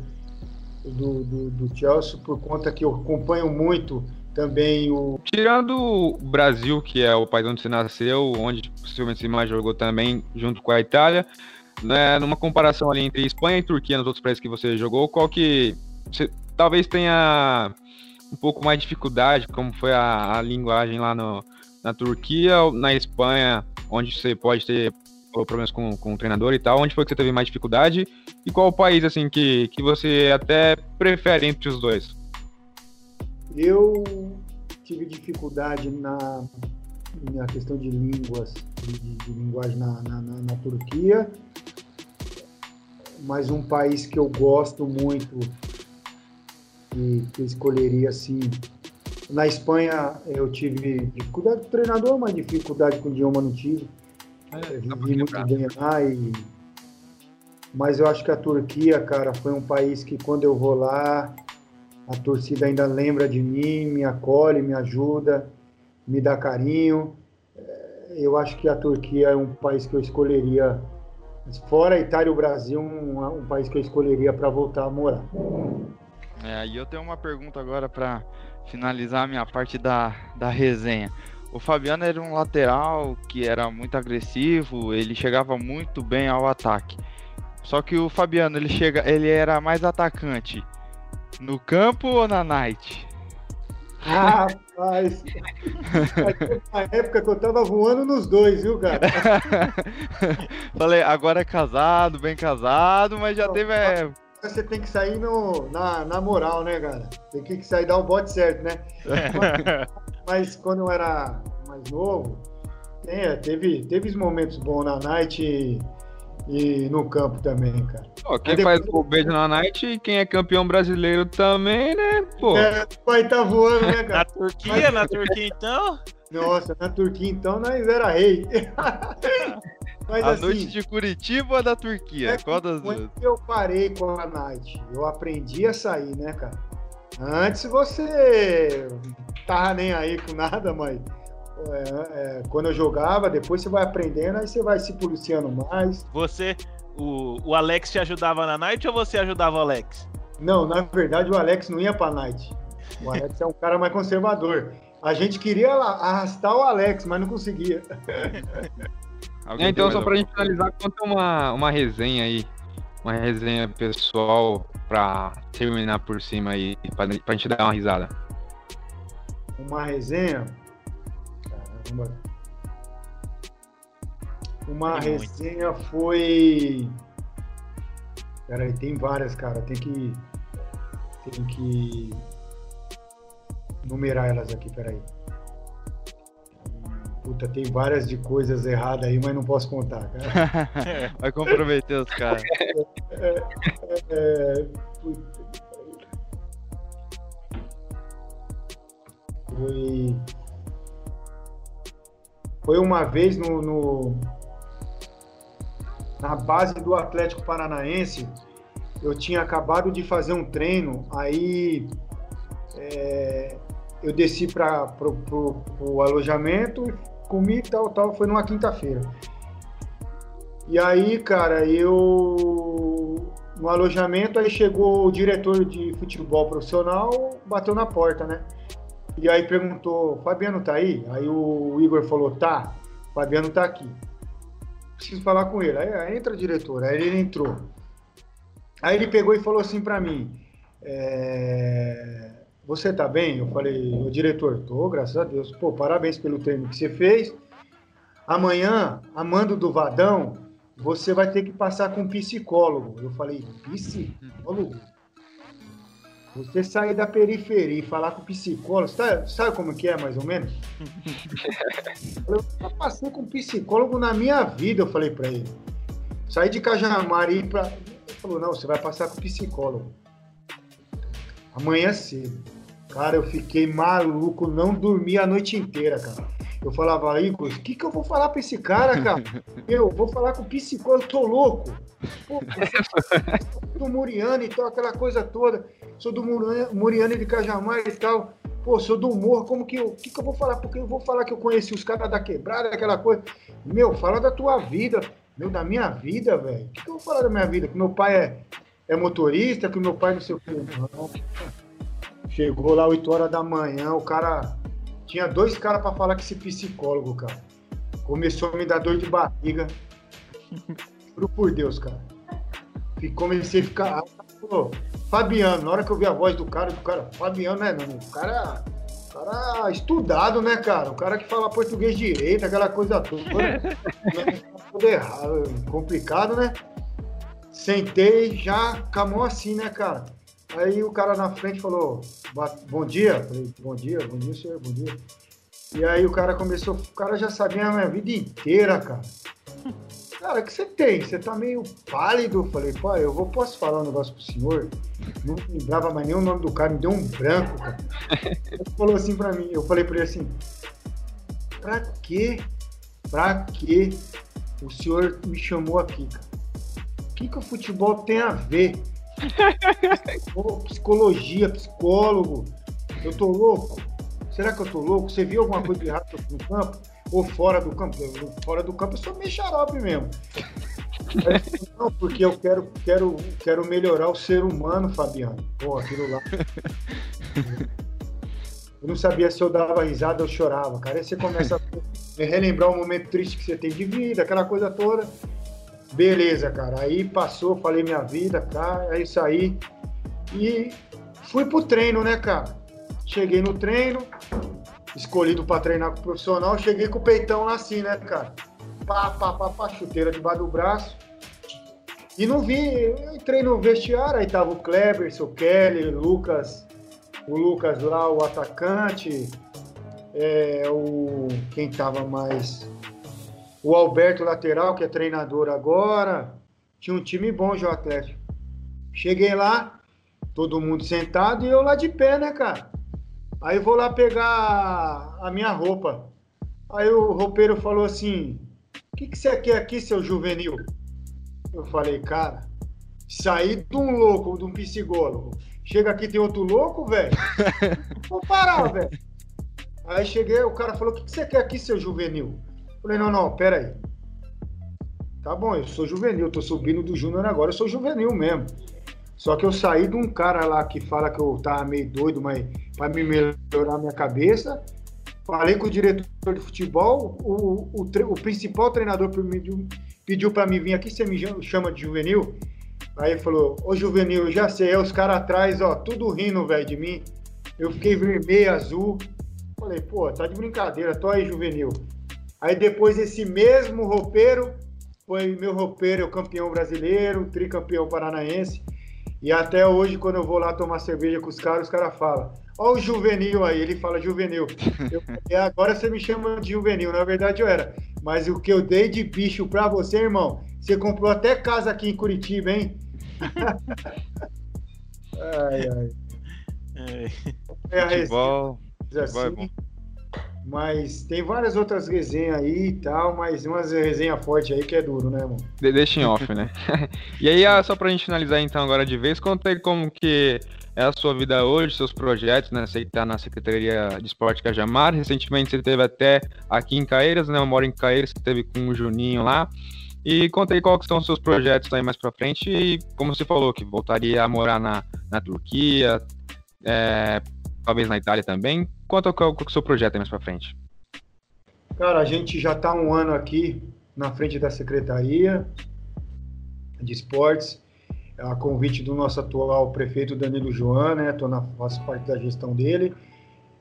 do, do, do Chelsea por conta que eu acompanho muito também o. Tirando o Brasil, que é o país onde você nasceu, onde possivelmente você mais jogou também, junto com a Itália, né, numa comparação ali entre Espanha e Turquia nos outros países que você jogou, qual que você talvez tenha um pouco mais de dificuldade, como foi a, a linguagem lá no, na Turquia, ou na Espanha, onde você pode ter problemas com, com o treinador e tal, onde foi que você teve mais dificuldade e qual o país assim que, que você até prefere entre os dois? Eu tive dificuldade na, na questão de línguas, de, de linguagem na, na, na, Turquia mas um país que eu gosto muito e que escolheria assim. Na Espanha eu tive dificuldade com o treinador, mas dificuldade com o idioma não tive. É, vivi muito bem lá e mas eu acho que a Turquia, cara, foi um país que quando eu vou lá, a torcida ainda lembra de mim, me acolhe, me ajuda, me dá carinho. É, eu acho que a Turquia é um país que eu escolheria, fora a Itália e o Brasil, um, um país que eu escolheria para voltar a morar. É, e eu tenho uma pergunta agora para finalizar a minha parte da, da resenha. O Fabiano era um lateral que era muito agressivo, ele chegava muito bem ao ataque. Só que o Fabiano, ele chega, ele era mais atacante. No campo ou na night? Rapaz, uma época que eu tava voando nos dois, viu, cara? Falei, agora é casado, bem casado, mas já teve. É... Você tem que sair no, na, na moral, né, cara? Tem que sair dar o bote certo, né? Mas, mas quando eu era mais novo, é, teve, teve momentos bons na night e no campo também, cara. Pô, quem depois... faz o beijo na night e quem é campeão brasileiro também, né? Pô. É, vai tá voando, né, cara? Na Turquia, Mas... na Turquia então? Nossa, na Turquia então nós era rei. Mas, a assim, noite de Curitiba ou da Turquia? É Qual das duas? Eu parei com a night. Eu aprendi a sair, né, cara? Antes você tava nem aí com nada, mas é, é, quando eu jogava, depois você vai aprendendo, aí você vai se policiando mais. Você, o, o Alex te ajudava na night ou você ajudava o Alex? Não, na verdade o Alex não ia pra night. O Alex é um cara mais conservador. A gente queria arrastar o Alex, mas não conseguia. é, então, só pra gente finalizar, conta uma, uma resenha aí. Uma resenha pessoal pra terminar por cima aí, pra, pra gente dar uma risada. Uma resenha? Caramba. Uma tem resenha muito. foi. Peraí, tem várias, cara. Tem que. Tem que. Numerar elas aqui, peraí. Puta, tem várias de coisas erradas aí, mas não posso contar, cara. Vai comprometer os caras. É, é, foi foi uma vez no, no, na base do Atlético Paranaense. Eu tinha acabado de fazer um treino, aí é, eu desci para o alojamento, comi tal, tal. Foi numa quinta-feira. E aí, cara, eu no alojamento, aí chegou o diretor de futebol profissional, bateu na porta, né? E aí perguntou, Fabiano tá aí? Aí o Igor falou, tá, Fabiano tá aqui. Preciso falar com ele. Aí entra diretor, aí ele entrou. Aí ele pegou e falou assim para mim, é... você tá bem? Eu falei, o diretor, tô, graças a Deus. Pô, parabéns pelo treino que você fez. Amanhã, amando do Vadão, você vai ter que passar com um psicólogo. Eu falei, psicólogo? Você sair da periferia e falar com o psicólogo, sabe, sabe como que é, mais ou menos? eu passei com um psicólogo na minha vida, eu falei para ele. Saí de Cajamar e ir pra... Ele falou, não, você vai passar com psicólogo. Amanhã cedo. Cara, eu fiquei maluco, não dormi a noite inteira, cara. Eu falava, Igor, o que, que eu vou falar pra esse cara, cara? Eu vou falar com o psicólogo, tô louco. Pô, do Muriano e tal, aquela coisa toda. Sou do Muriano de Cajamar e tal. Pô, sou do humor, como que eu. O que, que eu vou falar? Porque eu vou falar que eu conheci os caras da quebrada, aquela coisa. Meu, fala da tua vida. Meu, da minha vida, velho. O que, que eu vou falar da minha vida? Que meu pai é, é motorista, que meu pai não sei o que. Não. Chegou lá 8 horas da manhã, o cara tinha dois caras para falar com esse psicólogo, cara. Começou a me dar dor de barriga. Juro por Deus, cara. Comecei a ficar. Pô, Fabiano, na hora que eu vi a voz do cara, do cara, Fabiano, né, não, o cara, cara estudado, né, cara? O cara que fala português direito, aquela coisa toda. tudo errado, complicado, né? Sentei já mão assim, né, cara? Aí o cara na frente falou, bom dia. Falei, bom dia, bom dia, senhor, bom dia. E aí o cara começou, o cara já sabia a minha vida inteira, cara. Cara, o que você tem? Você tá meio pálido. Falei, pai, eu vou, posso falar um negócio pro senhor? Não lembrava mais nem o nome do cara, me deu um branco, cara. Ele falou assim pra mim, eu falei pra ele assim, pra quê? Pra que o senhor me chamou aqui, cara? O que, que o futebol tem a ver? Psicologia, psicólogo. Eu tô louco? Será que eu tô louco? Você viu alguma coisa de no campo? Ou fora do campo? Fora do campo eu sou meio xarope mesmo. Não, porque eu quero, quero, quero melhorar o ser humano, Fabiano. Pô, aquilo lá. Eu não sabia se eu dava risada ou chorava, cara. Aí você começa a relembrar um momento triste que você tem de vida, aquela coisa toda. Beleza, cara. Aí passou, falei minha vida, cara. É isso aí. E fui pro treino, né, cara? Cheguei no treino, escolhido para treinar com o profissional, cheguei com o peitão lá assim, né, cara? Pá, pá, pá, pá, chuteira debaixo do braço. E não vi, eu entrei no vestiário, aí tava o Kleber, o Kelly, o Lucas, o Lucas lá, o atacante, é, o quem tava mais o Alberto lateral, que é treinador agora. Tinha um time bom já Atlético. Cheguei lá, todo mundo sentado e eu lá de pé, né, cara? Aí vou lá pegar a minha roupa. Aí o roupeiro falou assim: O que, que você quer aqui, seu juvenil? Eu falei, cara, sair de um louco, de um psicólogo. Chega aqui, tem outro louco, velho. Vou parar, velho. Aí cheguei, o cara falou: O que, que você quer aqui, seu juvenil? Falei, não, não, pera aí. Tá bom, eu sou juvenil, tô subindo do júnior agora, eu sou juvenil mesmo. Só que eu saí de um cara lá que fala que eu tava meio doido, mas para me melhorar minha cabeça. Falei com o diretor de futebol, o, o, o principal treinador pediu para mim vir aqui, você me chama de juvenil? Aí falou, ô juvenil, já sei, é os caras atrás, ó, tudo rindo, velho, de mim. Eu fiquei vermelho, azul. Falei, pô, tá de brincadeira, tô aí, juvenil. Aí depois esse mesmo roupeiro foi meu roupeiro, campeão brasileiro, tricampeão paranaense. E até hoje, quando eu vou lá tomar cerveja com os caras, os caras falam: Ó, o juvenil aí, ele fala juvenil. Eu, é, agora você me chama de juvenil, na verdade eu era. Mas o que eu dei de bicho pra você, irmão, você comprou até casa aqui em Curitiba, hein? ai, ai. É, é futebol, assim, futebol é bom. Mas tem várias outras resenhas aí e tal, mas umas resenha forte aí que é duro, né? De deixa em off, né? e aí, ah, só pra gente finalizar então agora de vez, conta aí como que é a sua vida hoje, seus projetos, né? Você tá na Secretaria de Esporte Cajamar, recentemente você teve até aqui em Caeiras, né? Eu moro em Caeiras, você teve com o Juninho lá. E conta aí quais são os seus projetos aí mais pra frente e como você falou, que voltaria a morar na, na Turquia, é, talvez na Itália também. Conta qual, qual é o seu projeto mais para frente. Cara, a gente já está um ano aqui na frente da Secretaria de Esportes, a convite do nosso atual prefeito Danilo Joan, né? Tô na, faço parte da gestão dele.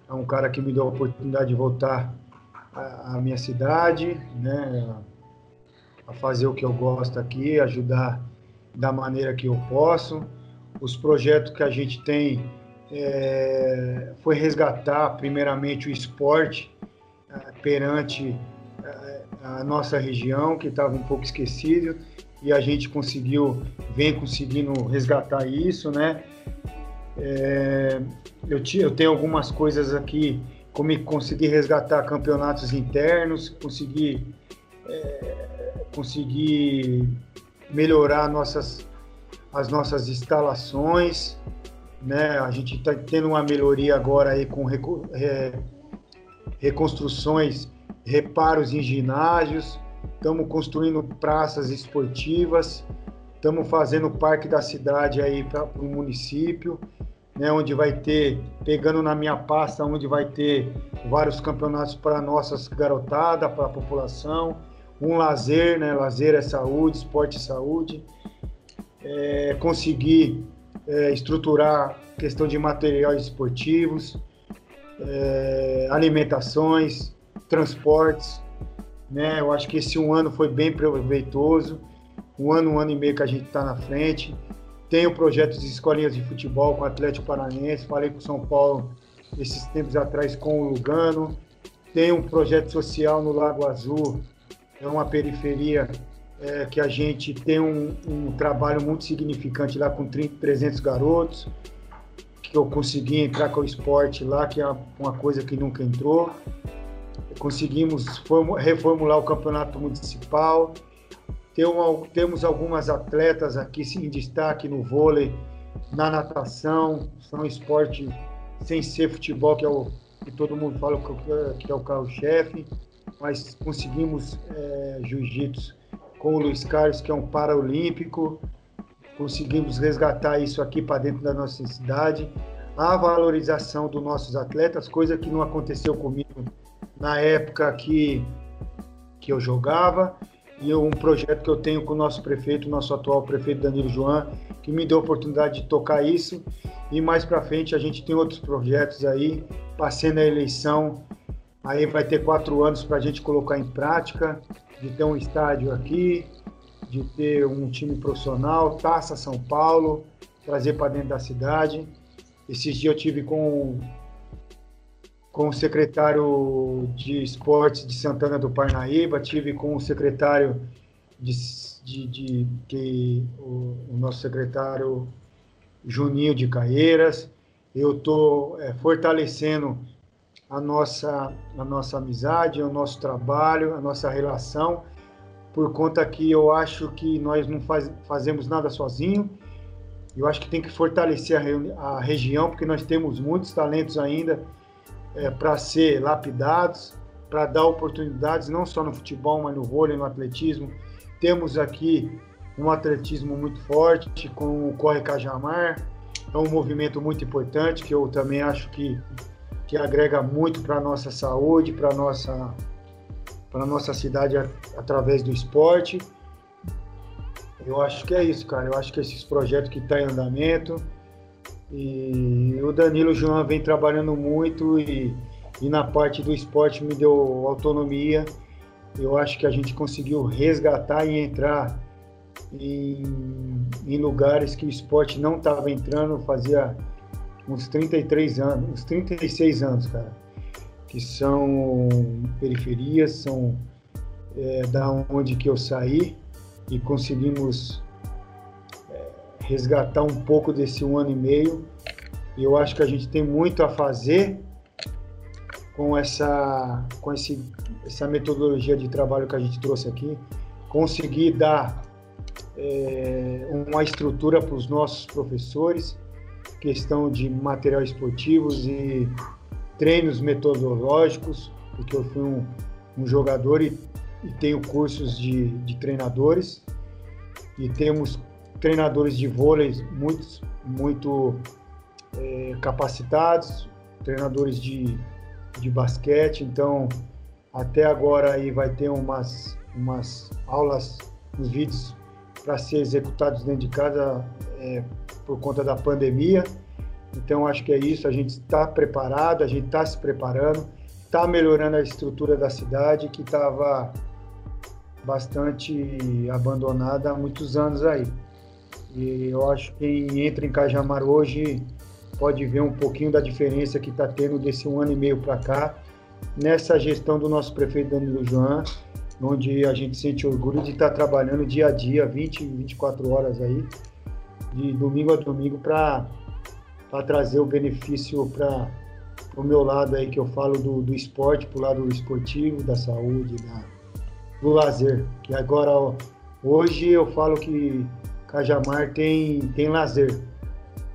É um cara que me deu a oportunidade de voltar à minha cidade, né? A fazer o que eu gosto aqui, ajudar da maneira que eu posso. Os projetos que a gente tem é, foi resgatar primeiramente o esporte é, perante é, a nossa região, que estava um pouco esquecido, e a gente conseguiu, vem conseguindo resgatar isso, né? É, eu, eu, tenho algumas coisas aqui, como conseguir resgatar campeonatos internos, conseguir, é, conseguir melhorar nossas, as nossas instalações, né? A gente está tendo uma melhoria agora aí com é, reconstruções, reparos em ginásios, estamos construindo praças esportivas, estamos fazendo o parque da cidade aí para o município, né? Onde vai ter, pegando na minha pasta, onde vai ter vários campeonatos para nossas garotadas, para a população, um lazer, né? Lazer é saúde, esporte é saúde. É, conseguir é, estruturar questão de materiais esportivos, é, alimentações, transportes. Né? Eu acho que esse um ano foi bem proveitoso. Um ano, um ano e meio que a gente está na frente. Tenho projetos de escolinhas de futebol com o Atlético Paranaense. Falei com o São Paulo esses tempos atrás com o Lugano. Tenho um projeto social no Lago Azul. É uma periferia é, que a gente tem um, um, trabalho muito significante lá com 30, 300 garotos, que eu consegui entrar com o esporte lá, que é uma coisa que nunca entrou. Conseguimos reformular o campeonato municipal. temos algumas atletas aqui em destaque no vôlei, na natação, são esporte sem ser futebol, que é o que todo mundo fala que é o carro-chefe, mas conseguimos é, jiu-jitsu com o Luiz Carlos, que é um paraolímpico, conseguimos resgatar isso aqui para dentro da nossa cidade. A valorização dos nossos atletas, coisa que não aconteceu comigo na época que, que eu jogava, e um projeto que eu tenho com o nosso prefeito, nosso atual prefeito Danilo João, que me deu a oportunidade de tocar isso. E mais para frente a gente tem outros projetos aí, passando a eleição, aí vai ter quatro anos para a gente colocar em prática, de ter um estádio aqui, de ter um time profissional, Taça São Paulo, trazer para dentro da cidade. Esses dias eu tive com com o secretário de esportes de Santana do Parnaíba, tive com o secretário de, de, de que o, o, nosso secretário Juninho de Caeiras. Eu estou é, fortalecendo a nossa, a nossa amizade, o nosso trabalho, a nossa relação, por conta que eu acho que nós não faz, fazemos nada sozinho. Eu acho que tem que fortalecer a, a região, porque nós temos muitos talentos ainda é, para ser lapidados, para dar oportunidades não só no futebol, mas no vôlei, no atletismo. Temos aqui um atletismo muito forte com o Corre Cajamar, é um movimento muito importante que eu também acho que, que agrega muito para a nossa saúde, para a nossa, nossa cidade através do esporte. Eu acho que é isso, cara. Eu acho que esses projetos que estão tá em andamento, e o Danilo João vem trabalhando muito e, e na parte do esporte me deu autonomia. Eu acho que a gente conseguiu resgatar e entrar em, em lugares que o esporte não estava entrando, fazia uns 33 anos, uns 36 anos, cara, que são periferias, são é, da onde que eu saí e conseguimos resgatar um pouco desse um ano e meio. E eu acho que a gente tem muito a fazer com essa, com esse, essa metodologia de trabalho que a gente trouxe aqui, conseguir dar é, uma estrutura para os nossos professores, questão de material esportivos e treinos metodológicos, porque eu fui um, um jogador e, e tenho cursos de, de treinadores e temos treinadores de vôlei muito, muito é, capacitados, treinadores de, de basquete. Então, até agora aí vai ter umas, umas aulas, uns vídeos para ser executados dentro de casa é, por conta da pandemia. Então, acho que é isso. A gente está preparado, a gente está se preparando, está melhorando a estrutura da cidade que estava bastante abandonada há muitos anos aí. E eu acho que quem entra em Cajamar hoje pode ver um pouquinho da diferença que está tendo desse um ano e meio para cá, nessa gestão do nosso prefeito Danilo João, onde a gente sente orgulho de estar tá trabalhando dia a dia, 20, 24 horas aí, de domingo a domingo, para trazer o benefício para o meu lado aí, que eu falo do, do esporte, para o lado esportivo, da saúde, da, do lazer. Que agora, hoje eu falo que Cajamar tem, tem lazer.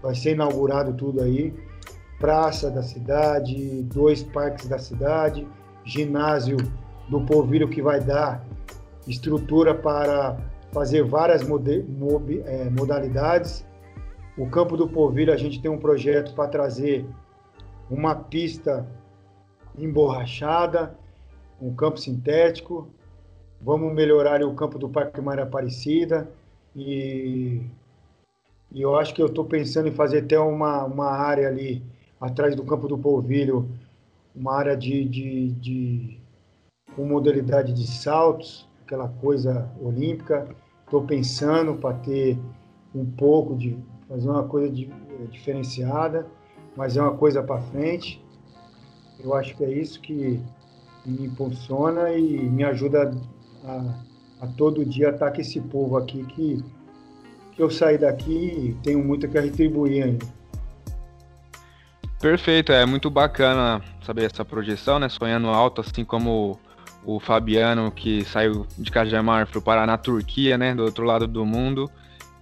Vai ser inaugurado tudo aí. Praça da cidade, dois parques da cidade, ginásio do Polvilho que vai dar estrutura para fazer várias é, modalidades. O Campo do Polvilho, a gente tem um projeto para trazer uma pista emborrachada, um campo sintético. Vamos melhorar o campo do Parque Maria Aparecida. E, e eu acho que eu estou pensando em fazer até uma, uma área ali atrás do campo do Polvilho, uma área de, de, de com modalidade de saltos, aquela coisa olímpica. Estou pensando para ter um pouco de fazer uma coisa de, diferenciada, mas é uma coisa para frente. Eu acho que é isso que me impulsiona e me ajuda a a todo dia estar com esse povo aqui que, que eu saí daqui e tenho muito que retribuir ainda. Perfeito, é muito bacana saber essa projeção, né? Sonhando alto, assim como o Fabiano, que saiu de Cajamar, foi parar na Turquia, né, do outro lado do mundo.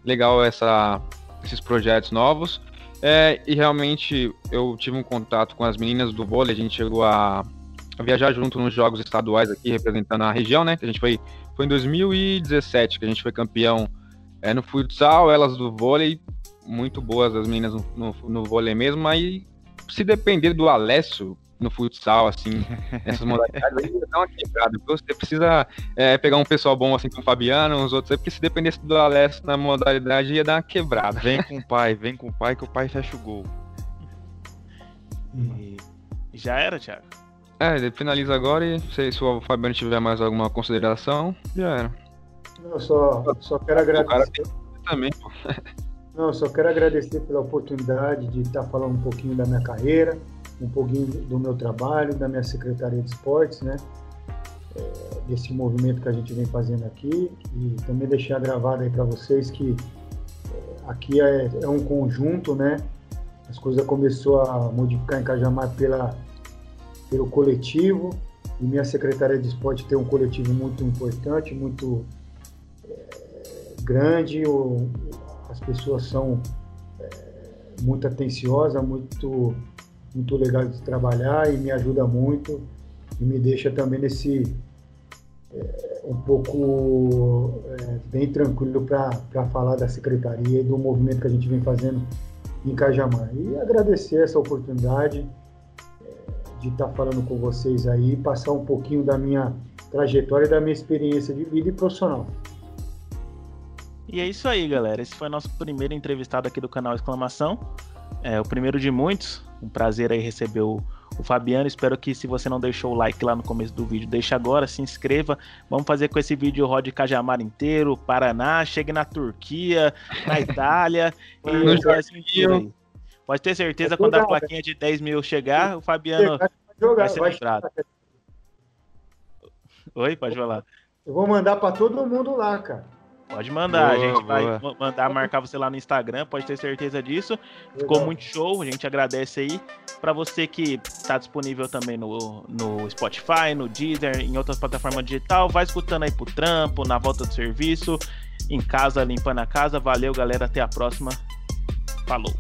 Legal essa, esses projetos novos. É, e realmente eu tive um contato com as meninas do vôlei, a gente chegou a, viajar junto nos jogos estaduais aqui, representando a região, né? A gente foi, foi em 2017 que a gente foi campeão é, no futsal, elas do vôlei, muito boas as meninas no, no, no vôlei mesmo, aí se depender do Alessio, no futsal, assim, nessas modalidades, aí dá uma quebrada. Você precisa é, pegar um pessoal bom, assim, como o Fabiano, uns outros, porque se dependesse do Alessio na modalidade, ia dar uma quebrada. Vem com o pai, vem com o pai, que o pai fecha o gol. E já era, Thiago? É, ele finaliza agora e se, se o Fabiano tiver mais alguma consideração, já era. Não, só, só quero agradecer. também, pô. Não, só quero agradecer pela oportunidade de estar falando um pouquinho da minha carreira, um pouquinho do meu trabalho, da minha Secretaria de Esportes, né? É, desse movimento que a gente vem fazendo aqui e também deixar gravado aí para vocês que é, aqui é, é, um conjunto, né? As coisas começou a modificar em Cajamar pela, pelo coletivo e minha Secretaria de Esporte tem um coletivo muito importante, muito é, grande, as pessoas são é, muito atenciosas, muito muito legal de trabalhar e me ajuda muito e me deixa também nesse é, um pouco é, bem tranquilo para falar da secretaria e do movimento que a gente vem fazendo em Cajamar. E agradecer essa oportunidade é, de estar tá falando com vocês aí, passar um pouquinho da minha trajetória e da minha experiência de vida e profissional. E é isso aí, galera. Esse foi nosso primeiro entrevistado aqui do canal Exclamação. É o primeiro de muitos. Um prazer aí receber o, o Fabiano. Espero que se você não deixou o like lá no começo do vídeo, deixe agora, se inscreva. Vamos fazer com esse vídeo o Rod Cajamar inteiro, Paraná, chegue na Turquia, na Itália e Pode ter certeza, quando a plaquinha de 10 mil chegar, o Fabiano vai ser lembrado. Oi, pode falar. Eu vou mandar para todo mundo lá, cara. Pode mandar, boa, a gente boa. vai mandar marcar você lá no Instagram, pode ter certeza disso. Ficou muito show, a gente agradece aí. Para você que está disponível também no, no Spotify, no Deezer, em outras plataformas digital, vai escutando aí pro trampo, na volta do serviço, em casa, limpando a casa. Valeu, galera, até a próxima. Falou.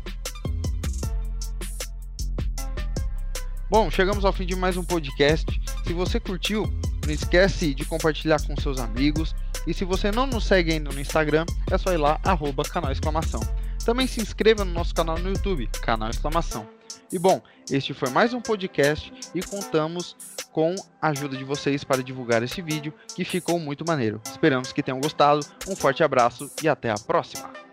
Bom, chegamos ao fim de mais um podcast. Se você curtiu, não esquece de compartilhar com seus amigos e se você não nos segue ainda no Instagram, é só ir lá, arroba canal exclamação. Também se inscreva no nosso canal no YouTube, canal exclamação. E bom, este foi mais um podcast e contamos com a ajuda de vocês para divulgar esse vídeo que ficou muito maneiro. Esperamos que tenham gostado. Um forte abraço e até a próxima!